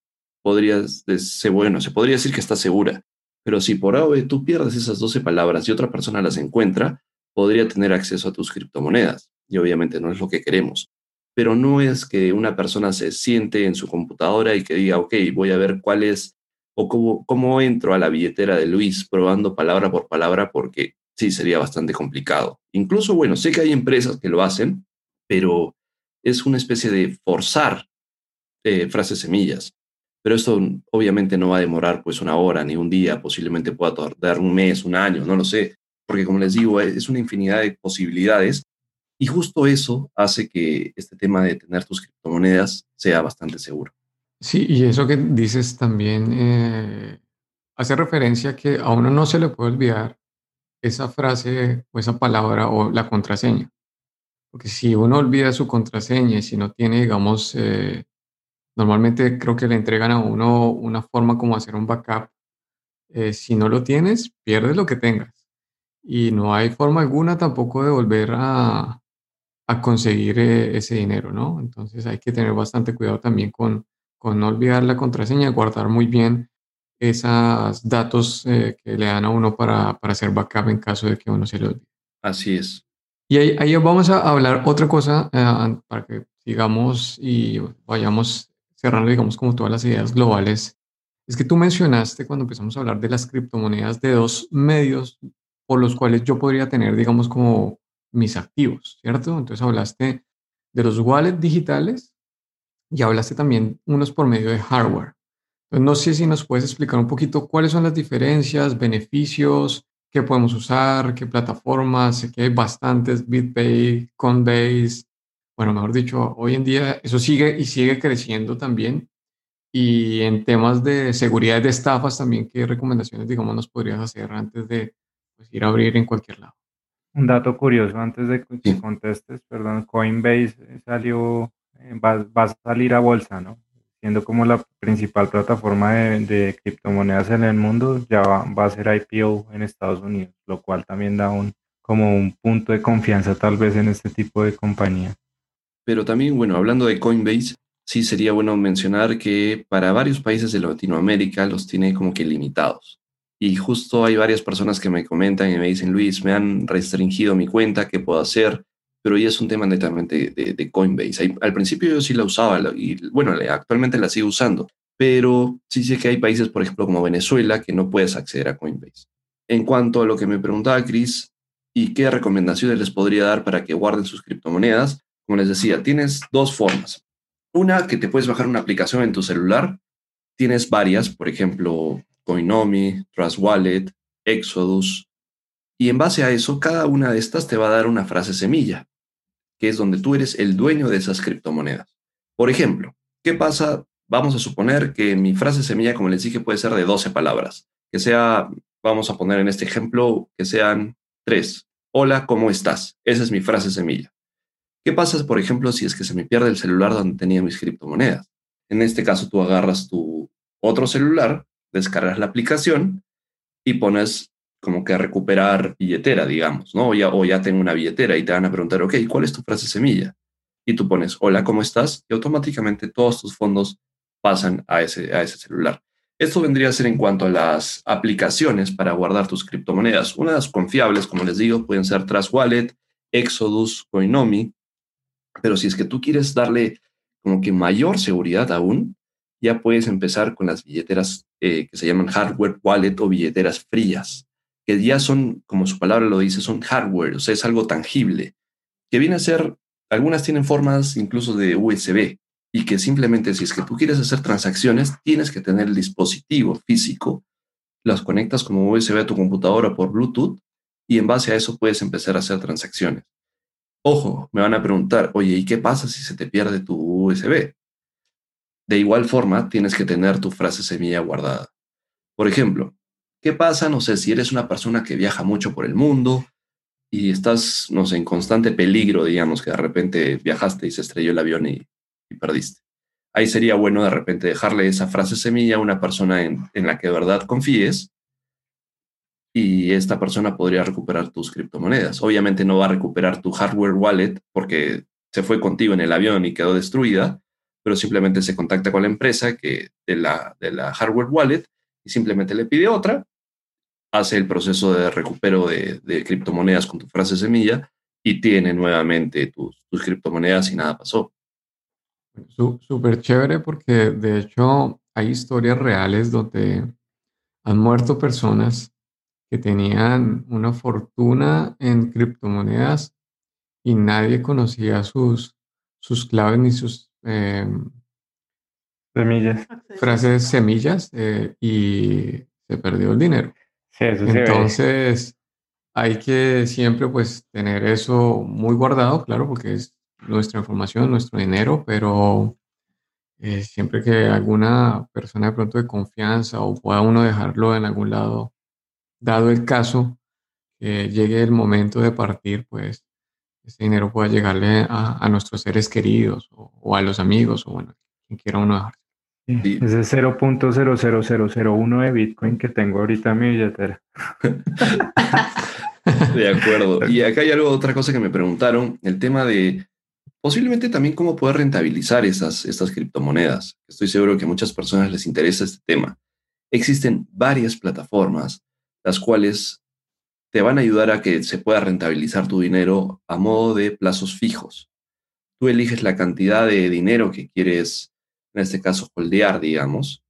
podrías, bueno, se podría decir que estás segura. Pero si por AOE tú pierdes esas 12 palabras y otra persona las encuentra, podría tener acceso a tus criptomonedas. Y obviamente no es lo que queremos. Pero no es que una persona se siente en su computadora y que diga, ok, voy a ver cuál es o cómo, cómo entro a la billetera de Luis probando palabra por palabra, porque sí, sería bastante complicado. Incluso, bueno, sé que hay empresas que lo hacen, pero es una especie de forzar eh, frases semillas. Pero esto obviamente no va a demorar pues una hora ni un día, posiblemente pueda tardar un mes, un año, no lo sé, porque como les digo, es una infinidad de posibilidades y justo eso hace que este tema de tener tus criptomonedas sea bastante seguro. Sí, y eso que dices también eh, hace referencia que a uno no se le puede olvidar esa frase o esa palabra o la contraseña. Porque si uno olvida su contraseña y si no tiene, digamos, eh, Normalmente creo que le entregan a uno una forma como hacer un backup. Eh, si no lo tienes, pierdes lo que tengas. Y no hay forma alguna tampoco de volver a, conseguir eh, ese dinero, ¿no? Entonces hay que tener bastante cuidado también con, con no olvidar la contraseña, guardar muy bien esos datos eh, que le dan a uno para, hacer backup en caso de que uno se le olvide. Así es. Y ahí, ahí vamos a hablar otra cosa para que sigamos y vayamos cerrando, digamos, como todas las ideas globales, es que tú mencionaste cuando empezamos a hablar de las criptomonedas de dos medios por los cuales yo podría tener, digamos, como mis activos, ¿cierto? Entonces hablaste de los wallets digitales y hablaste también unos por medio de hardware. Entonces, no sé si nos puedes explicar un poquito cuáles son las diferencias, beneficios, qué podemos usar, qué plataformas, sé que hay bastantes, BitPay, Coinbase, bueno, mejor dicho, hoy en día eso sigue y sigue creciendo también. Y en temas de seguridad de estafas también, ¿qué recomendaciones, digamos, nos podrías hacer antes de, pues, ir a abrir en cualquier lado. Un dato curioso antes de que contestes, perdón, Coinbase salió, eh, va, va, a salir a bolsa, ¿no? Siendo como la principal plataforma de, de criptomonedas en el mundo, ya va, va, a ser IPO en Estados Unidos, lo cual también da un como un punto de confianza tal vez en este tipo de compañía. Pero también, bueno, hablando de Coinbase, sí sería bueno mencionar que para varios países de Latinoamérica los tiene como que limitados. Y justo hay varias personas que me comentan y me dicen, Luis, me han restringido mi cuenta, ¿qué puedo hacer? Pero ya es un tema netamente de, Coinbase. al principio yo sí la usaba y bueno, actualmente la sigo usando. Pero sí sé que hay países, por ejemplo, como Venezuela, que no puedes acceder a Coinbase. En cuanto a lo que me preguntaba Chris, ¿y qué recomendaciones les podría dar para que guarden sus criptomonedas? Como les decía, tienes dos formas. Una, que te puedes bajar una aplicación en tu celular. Tienes varias, por ejemplo, Coinomi, Trust Wallet, Exodus. Y en base a eso, cada una de estas te va a dar una frase semilla, que es donde tú eres el dueño de esas criptomonedas. Por ejemplo, ¿qué pasa? Vamos a suponer que mi frase semilla, como les dije, puede ser de 12 palabras. Que sea, vamos a poner en este ejemplo, que sean tres. Hola, ¿cómo estás? Esa es mi frase semilla. ¿Qué pasa, por ejemplo, si es que se me pierde el celular donde tenía mis criptomonedas? En este caso, tú agarras tu otro celular, descargas la aplicación y pones como que recuperar billetera, digamos, ¿no? O ya, o ya tengo una billetera y te van a preguntar, ok, ¿cuál es tu frase semilla? Y tú pones, hola, ¿cómo estás? Y automáticamente todos tus fondos pasan a ese, a ese celular. Esto vendría a ser en cuanto a las aplicaciones para guardar tus criptomonedas. Unas confiables, como les digo, pueden ser Trust Wallet, Exodus, Coinomi, pero si es que tú quieres darle como que mayor seguridad aún, ya puedes empezar con las billeteras eh, que se llaman hardware wallet o billeteras frías, que ya son, como su palabra lo dice, son hardware, o sea, es algo tangible, que viene a ser, algunas tienen formas incluso de USB, y que simplemente si es que tú quieres hacer transacciones, tienes que tener el dispositivo físico, las conectas como USB a tu computadora por Bluetooth, y en base a eso puedes empezar a hacer transacciones. Ojo, me van a preguntar, oye, ¿y qué pasa si se te pierde tu USB? De igual forma, tienes que tener tu frase semilla guardada. Por ejemplo, ¿qué pasa, no sé, si eres una persona que viaja mucho por el mundo y estás, no sé, en constante peligro, digamos, que de repente viajaste y se estrelló el avión y, perdiste? Ahí sería bueno de repente dejarle esa frase semilla a una persona en, en la que de verdad confíes y esta persona podría recuperar tus criptomonedas. Obviamente no va a recuperar tu hardware wallet porque se fue contigo en el avión y quedó destruida, pero simplemente se contacta con la empresa que de la, de la hardware wallet y simplemente le pide otra, hace el proceso de recupero de, criptomonedas con tu frase semilla y tiene nuevamente tus, tus criptomonedas y nada pasó. Súper chévere porque de hecho hay historias reales donde han muerto personas que tenían una fortuna en criptomonedas y nadie conocía sus, sus claves ni sus em, semillas. frases semillas eh, y se perdió el dinero. Entonces hay que siempre pues tener eso muy guardado, claro, porque es nuestra información, nuestro dinero, pero eh, siempre que alguna persona de pronto de confianza o pueda uno dejarlo en algún lado dado el caso que llegue el momento de partir, pues ese dinero pueda llegarle a, nuestros seres queridos o, a los amigos o bueno, quien quiera uno dejar. Ese 0.00001 de Bitcoin que tengo ahorita en mi billetera. de acuerdo. Y acá hay algo, otra cosa que me preguntaron, el tema de posiblemente también cómo poder rentabilizar esas, estas criptomonedas. Estoy seguro que a muchas personas les interesa este tema. Existen varias plataformas las cuales te van a ayudar a que se pueda rentabilizar tu dinero a modo de plazos fijos. Tú eliges la cantidad de dinero que quieres, en este caso, holdear, digamos.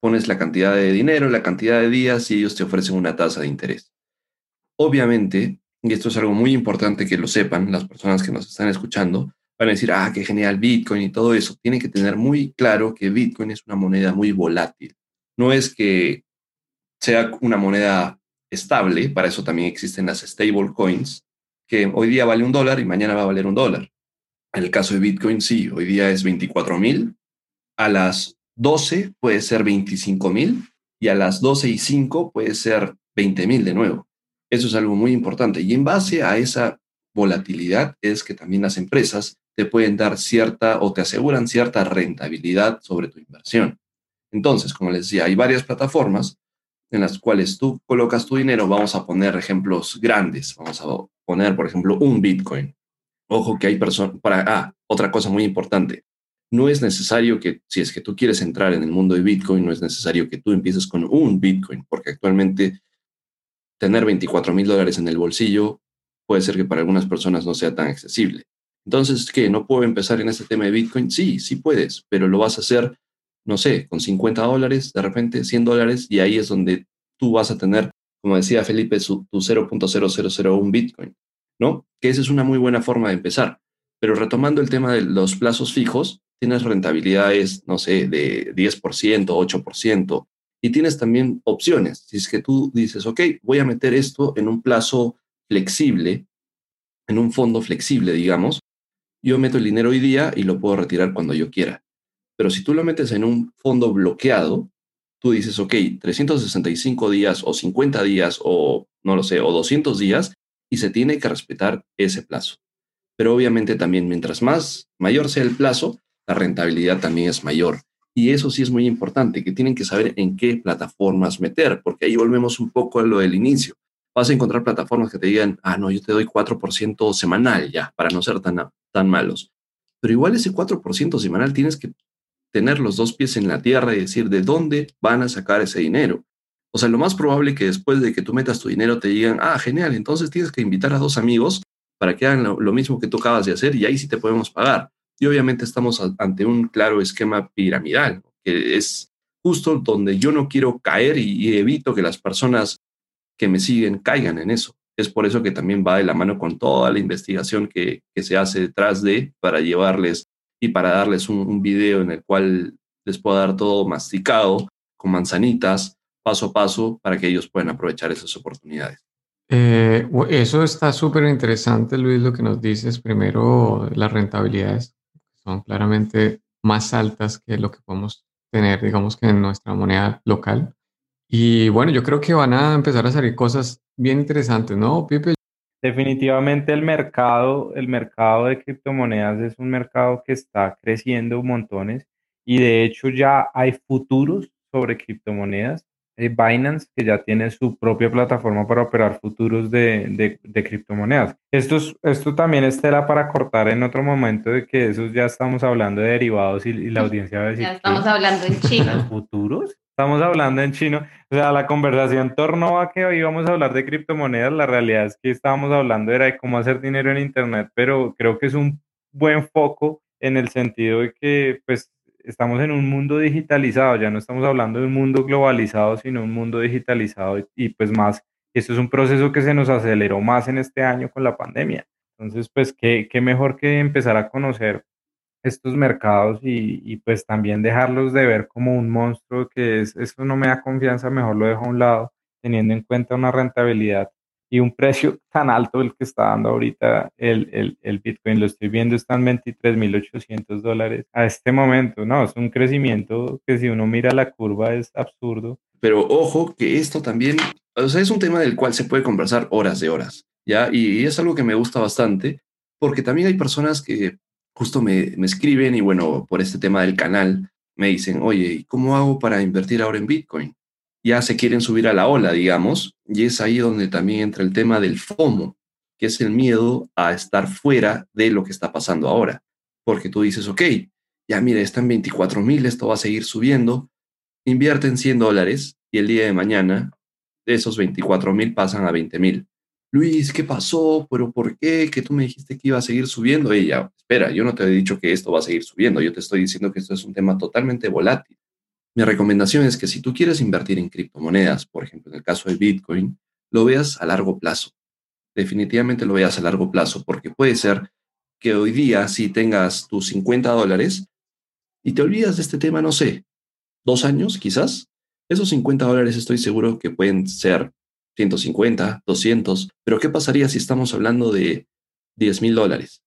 Pones la cantidad de dinero, la cantidad de días y ellos te ofrecen una tasa de interés. Obviamente, y esto es algo muy importante que lo sepan las personas que nos están escuchando, van a decir, ah, qué genial Bitcoin y todo eso. Tienen que tener muy claro que Bitcoin es una moneda muy volátil. No es que sea una moneda estable, para eso también existen las stable coins, que hoy día vale un dólar y mañana va a valer un dólar. En el caso de Bitcoin, sí, hoy día es 24 mil, a las 12 puede ser 25 mil y a las 12 y 5 puede ser 20 mil de nuevo. Eso es algo muy importante. Y en base a esa volatilidad es que también las empresas te pueden dar cierta o te aseguran cierta rentabilidad sobre tu inversión. Entonces, como les decía, hay varias plataformas en las cuales tú colocas tu dinero. Vamos a poner ejemplos grandes. Vamos a poner, por ejemplo, un Bitcoin. Ojo que hay personas, para, ah, otra cosa muy importante. No es necesario que, si es que tú quieres entrar en el mundo de Bitcoin, no es necesario que tú empieces con un Bitcoin, porque actualmente tener 24 mil dólares en el bolsillo puede ser que para algunas personas no sea tan accesible. Entonces, ¿qué? ¿No puedo empezar en este tema de Bitcoin? Sí, sí puedes, pero lo vas a hacer, no sé, con 50 dólares, de repente 100 dólares, y ahí es donde tú vas a tener, como decía Felipe, tu 0.0001 Bitcoin, ¿no? Que esa es una muy buena forma de empezar. Pero retomando el tema de los plazos fijos, tienes rentabilidades, no sé, de 10%, 8%, y tienes también opciones. Si es que tú dices, ok, voy a meter esto en un plazo flexible, en un fondo flexible, digamos, yo meto el dinero hoy día y lo puedo retirar cuando yo quiera. Pero si tú lo metes en un fondo bloqueado, tú dices, ok, 365 días o 50 días o no lo sé, o 200 días, y se tiene que respetar ese plazo. Pero obviamente también mientras más mayor sea el plazo, la rentabilidad también es mayor. Y eso sí es muy importante, que tienen que saber en qué plataformas meter, porque ahí volvemos un poco a lo del inicio. Vas a encontrar plataformas que te digan, ah, no, yo te doy 4% semanal ya, para no ser tan, tan malos. Pero igual ese 4% semanal tienes que tener los dos pies en la tierra y decir de dónde van a sacar ese dinero. O sea, lo más probable que después de que tú metas tu dinero te digan, ah, genial, entonces tienes que invitar a dos amigos para que hagan lo, lo mismo que tú acabas de hacer y ahí sí te podemos pagar. Y obviamente estamos ante un claro esquema piramidal, que es justo donde yo no quiero caer y, evito que las personas que me siguen caigan en eso. Es por eso que también va de la mano con toda la investigación que, se hace detrás de para llevarles y para darles un, video en el cual les puedo dar todo masticado, con manzanitas, paso a paso, para que ellos puedan aprovechar esas oportunidades. Eh, eso está súper interesante, Luis, lo que nos dices. Primero, las rentabilidades son claramente más altas que lo que podemos tener, digamos que en nuestra moneda local. Y bueno, yo creo que van a empezar a salir cosas bien interesantes, ¿no, Pipe? Definitivamente el mercado, el mercado de criptomonedas es un mercado que está creciendo montones y de hecho ya hay futuros sobre criptomonedas eh, Binance, que ya tiene su propia plataforma para operar futuros de, de, criptomonedas. Esto, esto también es tela para cortar en otro momento de que eso ya estamos hablando de derivados y, la audiencia va a decir... Ya estamos hablando en chino. ¿Futuros? Estamos hablando en chino. O sea, la conversación tornó a que hoy íbamos a hablar de criptomonedas. La realidad es que estábamos hablando era de cómo hacer dinero en Internet, pero creo que es un buen foco en el sentido de que pues estamos en un mundo digitalizado, ya no estamos hablando de un mundo globalizado, sino un mundo digitalizado y, pues más, esto es un proceso que se nos aceleró más en este año con la pandemia. Entonces, pues, qué, qué mejor que empezar a conocer estos mercados y, pues también dejarlos de ver como un monstruo que es, eso no me da confianza, mejor lo dejo a un lado, teniendo en cuenta una rentabilidad y un precio tan alto el que está dando ahorita el, el, el Bitcoin, lo estoy viendo, están 23.800 dólares a este momento. No, es un crecimiento que si uno mira la curva es absurdo. Pero ojo que esto también, es un tema del cual se puede conversar horas de horas, ¿ya? Y, es algo que me gusta bastante, porque también hay personas que justo me, me escriben y bueno, por este tema del canal, me dicen, oye, ¿cómo hago para invertir ahora en Bitcoin? ya se quieren subir a la ola, digamos, y es ahí donde también entra el tema del FOMO, que es el miedo a estar fuera de lo que está pasando ahora. Porque tú dices, ok, ya mira, está en 24 mil, esto va a seguir subiendo, invierten 100 dólares y el día de mañana esos 24 mil pasan a 20 mil. Luis, ¿qué pasó? ¿Pero por qué? Que tú me dijiste que iba a seguir subiendo. Ella, espera, yo no te he dicho que esto va a seguir subiendo, yo te estoy diciendo que esto es un tema totalmente volátil. Mi recomendación es que si tú quieres invertir en criptomonedas, por ejemplo, en el caso de Bitcoin, lo veas a largo plazo. Definitivamente lo veas a largo plazo, porque puede ser que hoy día si tengas tus 50 dólares y te olvidas de este tema, no sé, dos años quizás, esos 50 dólares estoy seguro que pueden ser 150, 200, pero ¿qué pasaría si estamos hablando de 10 mil dólares?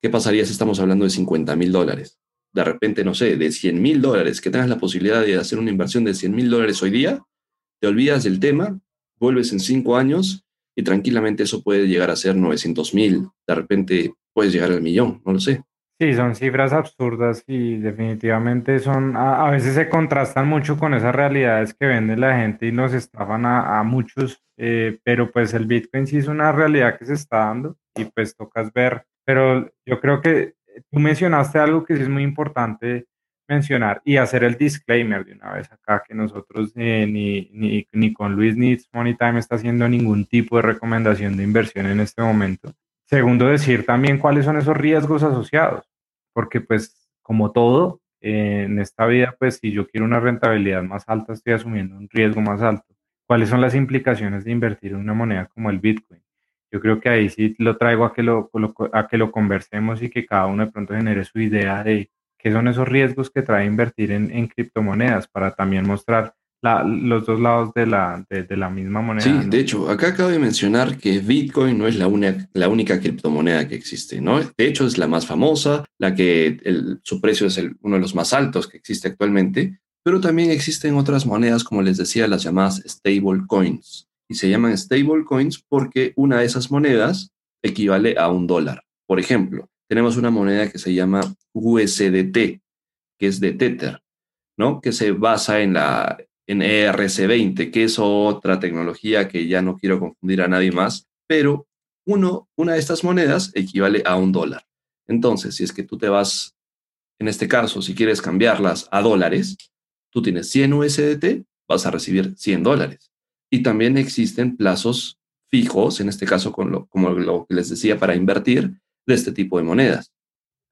¿Qué pasaría si estamos hablando de 50 mil dólares? de repente, no sé, de 100 mil dólares, que tengas la posibilidad de hacer una inversión de 100 mil dólares hoy día, te olvidas del tema, vuelves en cinco años y tranquilamente eso puede llegar a ser 900 mil. De repente puedes llegar al millón, no lo sé. Sí, son cifras absurdas y definitivamente son, a, veces se contrastan mucho con esas realidades que vende la gente y nos estafan a, muchos, eh, pero pues el Bitcoin sí es una realidad que se está dando y pues tocas ver, pero yo creo que tú mencionaste algo que sí es muy importante mencionar y hacer el disclaimer de una vez acá, que nosotros eh, ni, ni, ni, con Luis ni Money Time está haciendo ningún tipo de recomendación de inversión en este momento. Segundo, decir también cuáles son esos riesgos asociados, porque pues como todo eh, en esta vida, pues si yo quiero una rentabilidad más alta, estoy asumiendo un riesgo más alto. ¿Cuáles son las implicaciones de invertir en una moneda como el Bitcoin? Yo creo que ahí sí lo traigo a que lo, a que lo conversemos y que cada uno de pronto genere su idea de qué son esos riesgos que trae invertir en, criptomonedas para también mostrar los dos lados de la, de, la misma moneda. Sí, de hecho, acá acabo de mencionar que Bitcoin no es la, la única criptomoneda que existe, ¿no? De hecho, es la más famosa, la que su precio es uno de los más altos que existe actualmente, pero también existen otras monedas, como les decía, las llamadas stable coins. Y se llaman stable coins porque una de esas monedas equivale a un dólar. Por ejemplo, tenemos una moneda que se llama USDT, que es de Tether, ¿no? Que se basa en la en ERC20, que es otra tecnología que ya no quiero confundir a nadie más, pero uno, una de estas monedas equivale a un dólar. Entonces, si es que tú te vas, en este caso, si quieres cambiarlas a dólares, tú tienes 100 USDT, vas a recibir 100 dólares. Y también existen plazos fijos, en este caso, con lo, como lo que les decía, para invertir, de este tipo de monedas.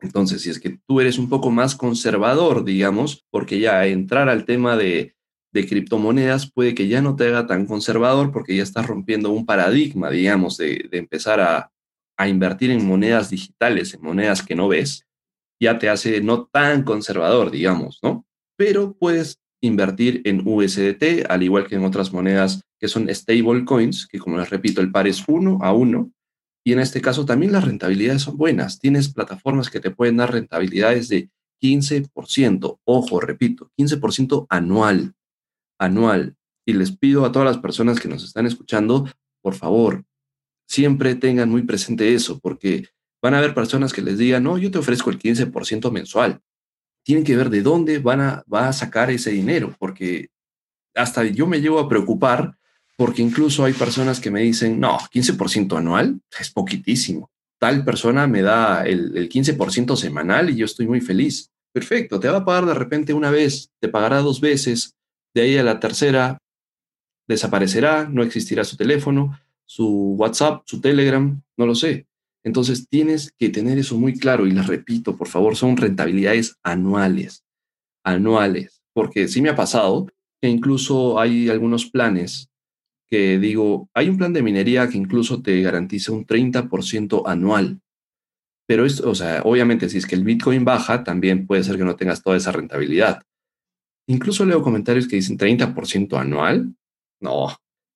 Entonces, si es que tú eres un poco más conservador, digamos, porque ya entrar al tema de, de criptomonedas puede que ya no te haga tan conservador porque ya estás rompiendo un paradigma, digamos, de, empezar a, a invertir en monedas digitales, en monedas que no ves, ya te hace no tan conservador, digamos, ¿no? Pero puedes invertir en USDT, al igual que en otras monedas que son stable coins, que como les repito, el par es uno a uno, y en este caso también las rentabilidades son buenas. Tienes plataformas que te pueden dar rentabilidades de 15%. Ojo, repito, 15% anual. Anual. Y les pido a todas las personas que nos están escuchando, por favor, siempre tengan muy presente eso, porque van a haber personas que les digan, no, yo te ofrezco el 15% mensual. Tienen que ver de dónde van a, va a sacar ese dinero, porque hasta yo me llevo a preocupar porque incluso hay personas que me dicen, no, 15% anual es poquitísimo. Tal persona me da el, el 15% semanal y yo estoy muy feliz. Perfecto, te va a pagar de repente una vez, te pagará dos veces, de ahí a la tercera desaparecerá, no existirá su teléfono, su WhatsApp, su Telegram, no lo sé. Entonces tienes que tener eso muy claro y les repito, por favor, son rentabilidades anuales, anuales, porque sí me ha pasado que incluso hay algunos planes que digo, hay un plan de minería que incluso te garantiza un 30% anual. Pero esto, o sea, obviamente si es que el Bitcoin baja, también puede ser que no tengas toda esa rentabilidad. Incluso leo comentarios que dicen 30% anual. No,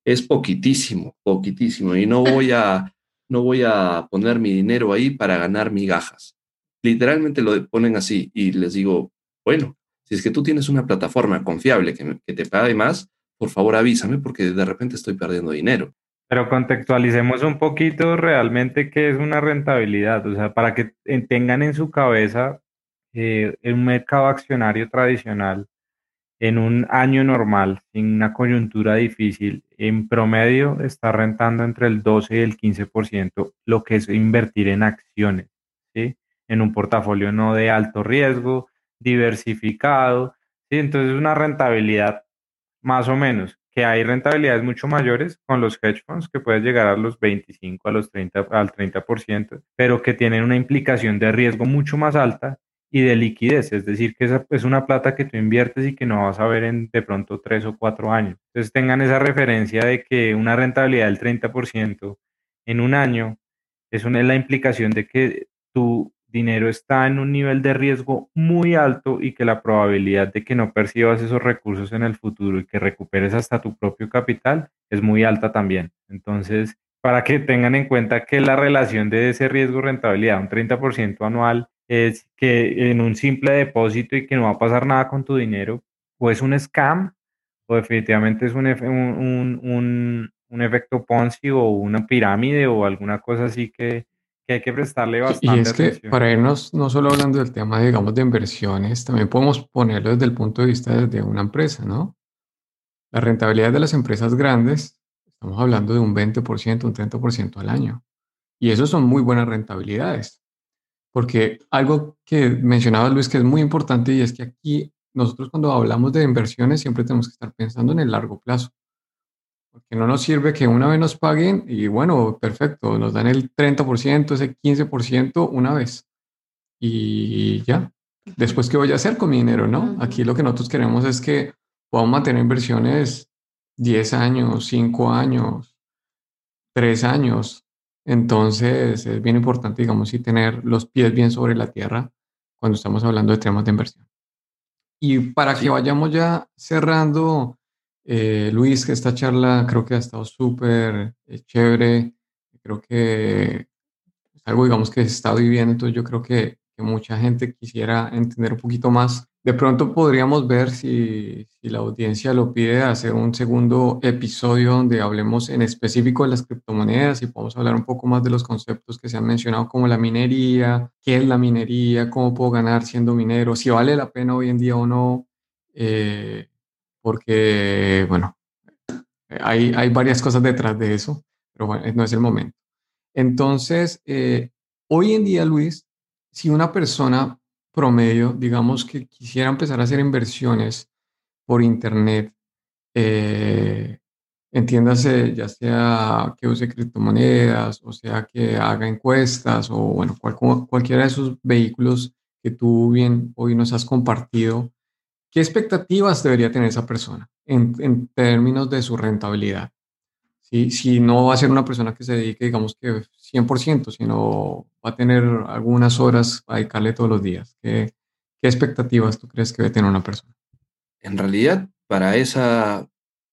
es poquitísimo, poquitísimo. Y no voy a, no voy a poner mi dinero ahí para ganar migajas. Literalmente lo ponen así y les digo, bueno, si es que tú tienes una plataforma confiable que, que te pague más, por favor avísame porque de repente estoy perdiendo dinero. Pero contextualicemos un poquito realmente qué es una rentabilidad, o sea, para que tengan en su cabeza eh, un mercado accionario tradicional en un año normal, sin una coyuntura difícil, en promedio está rentando entre el 12 y el 15% lo que es invertir en acciones, ¿sí? en un portafolio no de alto riesgo, diversificado, ¿sí? entonces una rentabilidad más o menos, que hay rentabilidades mucho mayores con los hedge funds que pueden llegar a los 25, a los 30, al 30%, pero que tienen una implicación de riesgo mucho más alta y de liquidez, es decir, que esa es una plata que tú inviertes y que no vas a ver en de pronto tres o cuatro años. Entonces tengan esa referencia de que una rentabilidad del 30% en un año es, una, la implicación de que tu dinero está en un nivel de riesgo muy alto y que la probabilidad de que no percibas esos recursos en el futuro y que recuperes hasta tu propio capital es muy alta también. Entonces, para que tengan en cuenta que la relación de ese riesgo-rentabilidad, un 30% anual, es que en un simple depósito y que no va a pasar nada con tu dinero, o es un scam, o definitivamente es un, un, un efecto Ponzi o una pirámide o alguna cosa así que, que hay que prestarle bastante Y es que para irnos no solo hablando del tema, digamos, de inversiones, también podemos ponerlo desde el punto de vista de una empresa, ¿no? La rentabilidad de las empresas grandes, estamos hablando de un 20%, un 30% al año. Y eso son muy buenas rentabilidades. Porque algo que mencionaba Luis que es muy importante y es que aquí nosotros cuando hablamos de inversiones siempre tenemos que estar pensando en el largo plazo. Porque no nos sirve que una vez nos paguen y bueno, perfecto, nos dan el 30%, ese 15% una vez. Y ya. Después, ¿qué voy a hacer con mi dinero? ¿No? Aquí lo que nosotros queremos es que podamos mantener inversiones 10 años, 5 años, 3 años. Entonces, es bien importante, digamos, y tener los pies bien sobre la tierra cuando estamos hablando de temas de inversión. Y para que vayamos ya cerrando, eh, Luis, que esta charla creo que ha estado súper eh, chévere. Creo que es algo, digamos, que se está viviendo. Entonces, yo creo que, que, mucha gente quisiera entender un poquito más. De pronto podríamos ver si, si la audiencia lo pide, hacer un segundo episodio donde hablemos en específico de las criptomonedas y podemos hablar un poco más de los conceptos que se han mencionado, como la minería, qué es la minería, cómo puedo ganar siendo minero, si vale la pena hoy en día o no. Eh, porque, bueno, hay, hay varias cosas detrás de eso, pero bueno, no es el momento. Entonces, eh, hoy en día, Luis, si una persona promedio, digamos que quisiera empezar a hacer inversiones por Internet, eh, entiéndase, ya sea que use criptomonedas, o sea que haga encuestas, o bueno, cualquiera de esos vehículos que tú bien hoy nos has compartido, ¿Qué expectativas debería tener esa persona en, términos de su rentabilidad? ¿Sí? Si no va a ser una persona que se dedique, digamos que 100%, sino va a tener algunas horas para dedicarle todos los días. ¿Qué, ¿Qué expectativas tú crees que debe tener una persona? En realidad, para esa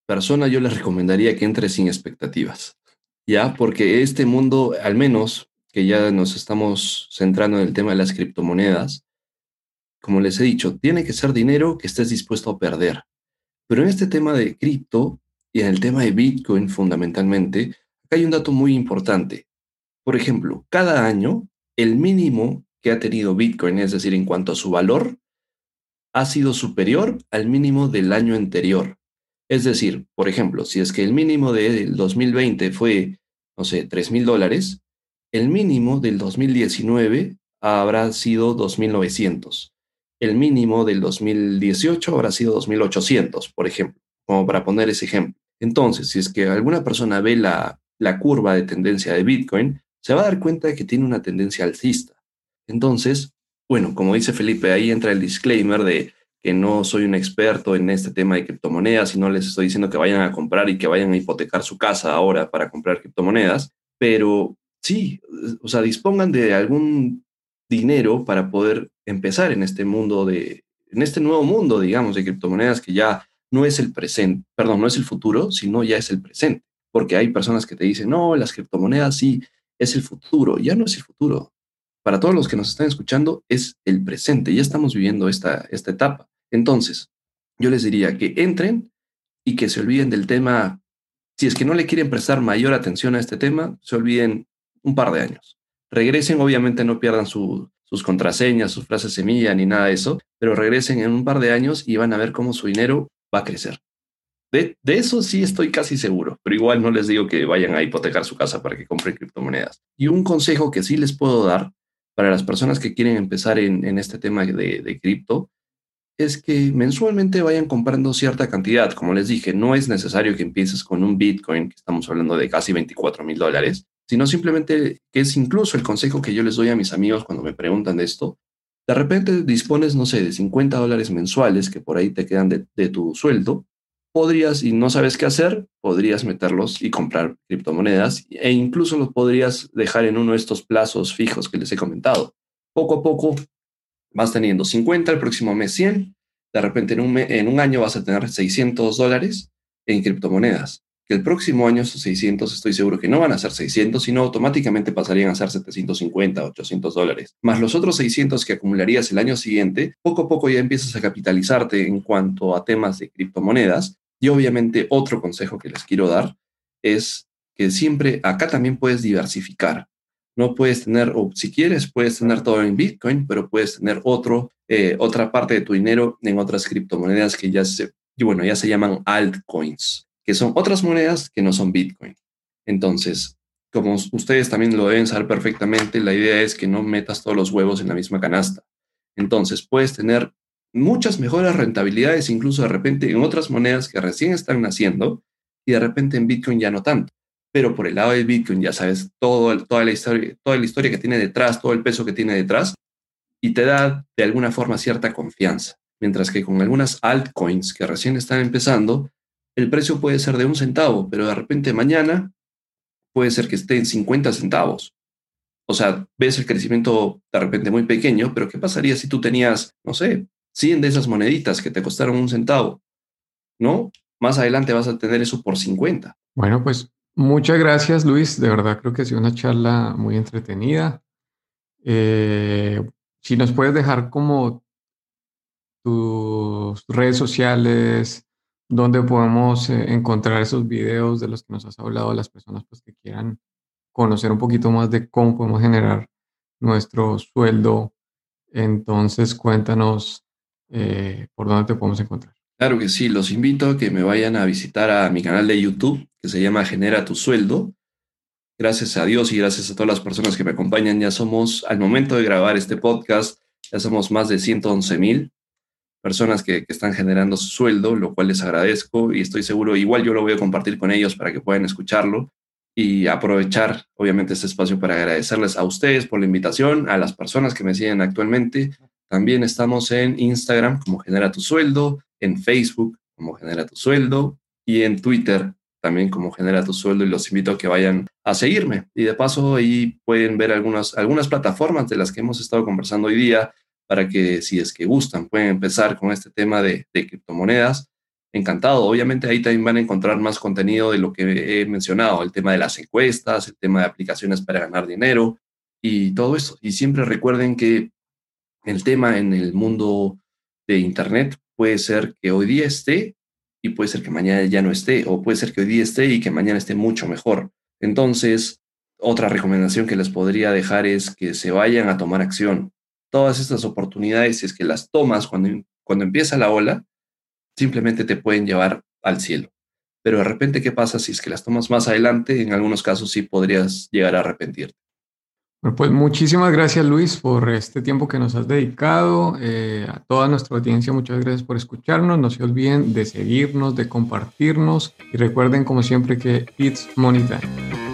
persona yo les recomendaría que entre sin expectativas, ¿ya? Porque este mundo, al menos que ya nos estamos centrando en el tema de las criptomonedas, como les he dicho, tiene que ser dinero que estés dispuesto a perder. Pero en este tema de cripto y en el tema de Bitcoin fundamentalmente, hay un dato muy importante. Por ejemplo, cada año el mínimo que ha tenido Bitcoin, es decir, en cuanto a su valor, ha sido superior al mínimo del año anterior. Es decir, por ejemplo, si es que el mínimo del 2020 fue, no sé, 3 mil dólares, el mínimo del 2019 habrá sido 2.900 el mínimo del 2018 habrá sido 2.800, por ejemplo, como para poner ese ejemplo. Entonces, si es que alguna persona ve la, la curva de tendencia de Bitcoin, se va a dar cuenta de que tiene una tendencia alcista. Entonces, bueno, como dice Felipe, ahí entra el disclaimer de que no soy un experto en este tema de criptomonedas y no les estoy diciendo que vayan a comprar y que vayan a hipotecar su casa ahora para comprar criptomonedas, pero sí, o sea, dispongan de algún dinero para poder empezar en este mundo de, en este nuevo mundo, digamos, de criptomonedas que ya no es el presente, perdón, no es el futuro, sino ya es el presente. Porque hay personas que te dicen, no, las criptomonedas sí es el futuro, ya no es el futuro. Para todos los que nos están escuchando, es el presente, ya estamos viviendo esta, esta etapa. Entonces, yo les diría que entren y que se olviden del tema, si es que no le quieren prestar mayor atención a este tema, se olviden un par de años regresen, obviamente no pierdan sus contraseñas, sus frases semilla ni nada de eso, pero regresen en un par de años y van a ver cómo su dinero va a crecer. De, de, eso sí estoy casi seguro, pero igual no les digo que vayan a hipotecar su casa para que compren criptomonedas. Y un consejo que sí les puedo dar para las personas que quieren empezar en, en este tema de, de cripto es que mensualmente vayan comprando cierta cantidad. Como les dije, no es necesario que empieces con un Bitcoin, que estamos hablando de casi 24 mil dólares, sino simplemente que es incluso el consejo que yo les doy a mis amigos cuando me preguntan de esto. De repente dispones, no sé, de 50 dólares mensuales que por ahí te quedan de, tu sueldo. Podrías, y no sabes qué hacer, podrías meterlos y comprar criptomonedas e incluso los podrías dejar en uno de estos plazos fijos que les he comentado. Poco a poco vas teniendo 50, el próximo mes 100, de repente en un, en un año vas a tener 600 dólares en criptomonedas que el próximo año esos 600 estoy seguro que no van a ser 600, sino automáticamente pasarían a ser 750, 800 dólares. Más los otros 600 que acumularías el año siguiente, poco a poco ya empiezas a capitalizarte en cuanto a temas de criptomonedas. Y obviamente otro consejo que les quiero dar es que siempre acá también puedes diversificar. No puedes tener, o si quieres, puedes tener todo en Bitcoin, pero puedes tener otro, eh, otra parte de tu dinero en otras criptomonedas que ya se, bueno, ya se llaman altcoins, que son otras monedas que no son Bitcoin. Entonces, como ustedes también lo deben saber perfectamente, la idea es que no metas todos los huevos en la misma canasta. Entonces, puedes tener muchas mejores rentabilidades, incluso de repente en otras monedas que recién están naciendo y de repente en Bitcoin ya no tanto. Pero por el lado del Bitcoin ya sabes todo, toda, la historia, toda la historia que tiene detrás, todo el peso que tiene detrás y te da de alguna forma cierta confianza. Mientras que con algunas altcoins que recién están empezando, el precio puede ser de un centavo, pero de repente mañana puede ser que esté en 50 centavos. O sea, ves el crecimiento de repente muy pequeño, pero ¿qué pasaría si tú tenías, no sé, 100 de esas moneditas que te costaron un centavo? ¿No? Más adelante vas a tener eso por 50. Bueno, pues muchas gracias Luis. De verdad creo que ha sido una charla muy entretenida. Eh, si nos puedes dejar como tus redes sociales, donde podemos eh, encontrar esos videos de los que nos has hablado, las personas pues, que quieran conocer un poquito más de cómo podemos generar nuestro sueldo. Entonces, cuéntanos eh, por dónde te podemos encontrar. Claro que sí, los invito a que me vayan a visitar a mi canal de YouTube que se llama Genera tu sueldo. Gracias a Dios y gracias a todas las personas que me acompañan, ya somos, al momento de grabar este podcast, ya somos más de 111 mil personas que, están generando su sueldo, lo cual les agradezco y estoy seguro, igual yo lo voy a compartir con ellos para que puedan escucharlo y aprovechar, obviamente, este espacio para agradecerles a ustedes por la invitación, a las personas que me siguen actualmente. También estamos en Instagram como Genera tu Sueldo, en Facebook como Genera tu Sueldo y en Twitter también como Genera tu Sueldo y los invito a que vayan a seguirme. Y de paso ahí pueden ver algunas, algunas plataformas de las que hemos estado conversando hoy día para que si es que gustan pueden empezar con este tema de, de criptomonedas encantado. Obviamente ahí también van a encontrar más contenido de lo que he mencionado, el tema de las encuestas, el tema de aplicaciones para ganar dinero y todo eso. Y siempre recuerden que el tema en el mundo de Internet puede ser que hoy día esté y puede ser que mañana ya no esté, o puede ser que hoy día esté y que mañana esté mucho mejor. Entonces, otra recomendación que les podría dejar es que se vayan a tomar acción. Todas estas oportunidades, si es que las tomas cuando, cuando empieza la ola, simplemente te pueden llevar al cielo. Pero de repente, ¿qué pasa si es que las tomas más adelante? En algunos casos sí podrías llegar a arrepentirte. Pues muchísimas gracias Luis por este tiempo que nos has dedicado. Eh, a toda nuestra audiencia, muchas gracias por escucharnos. No se olviden de seguirnos, de compartirnos y recuerden como siempre que it's money time.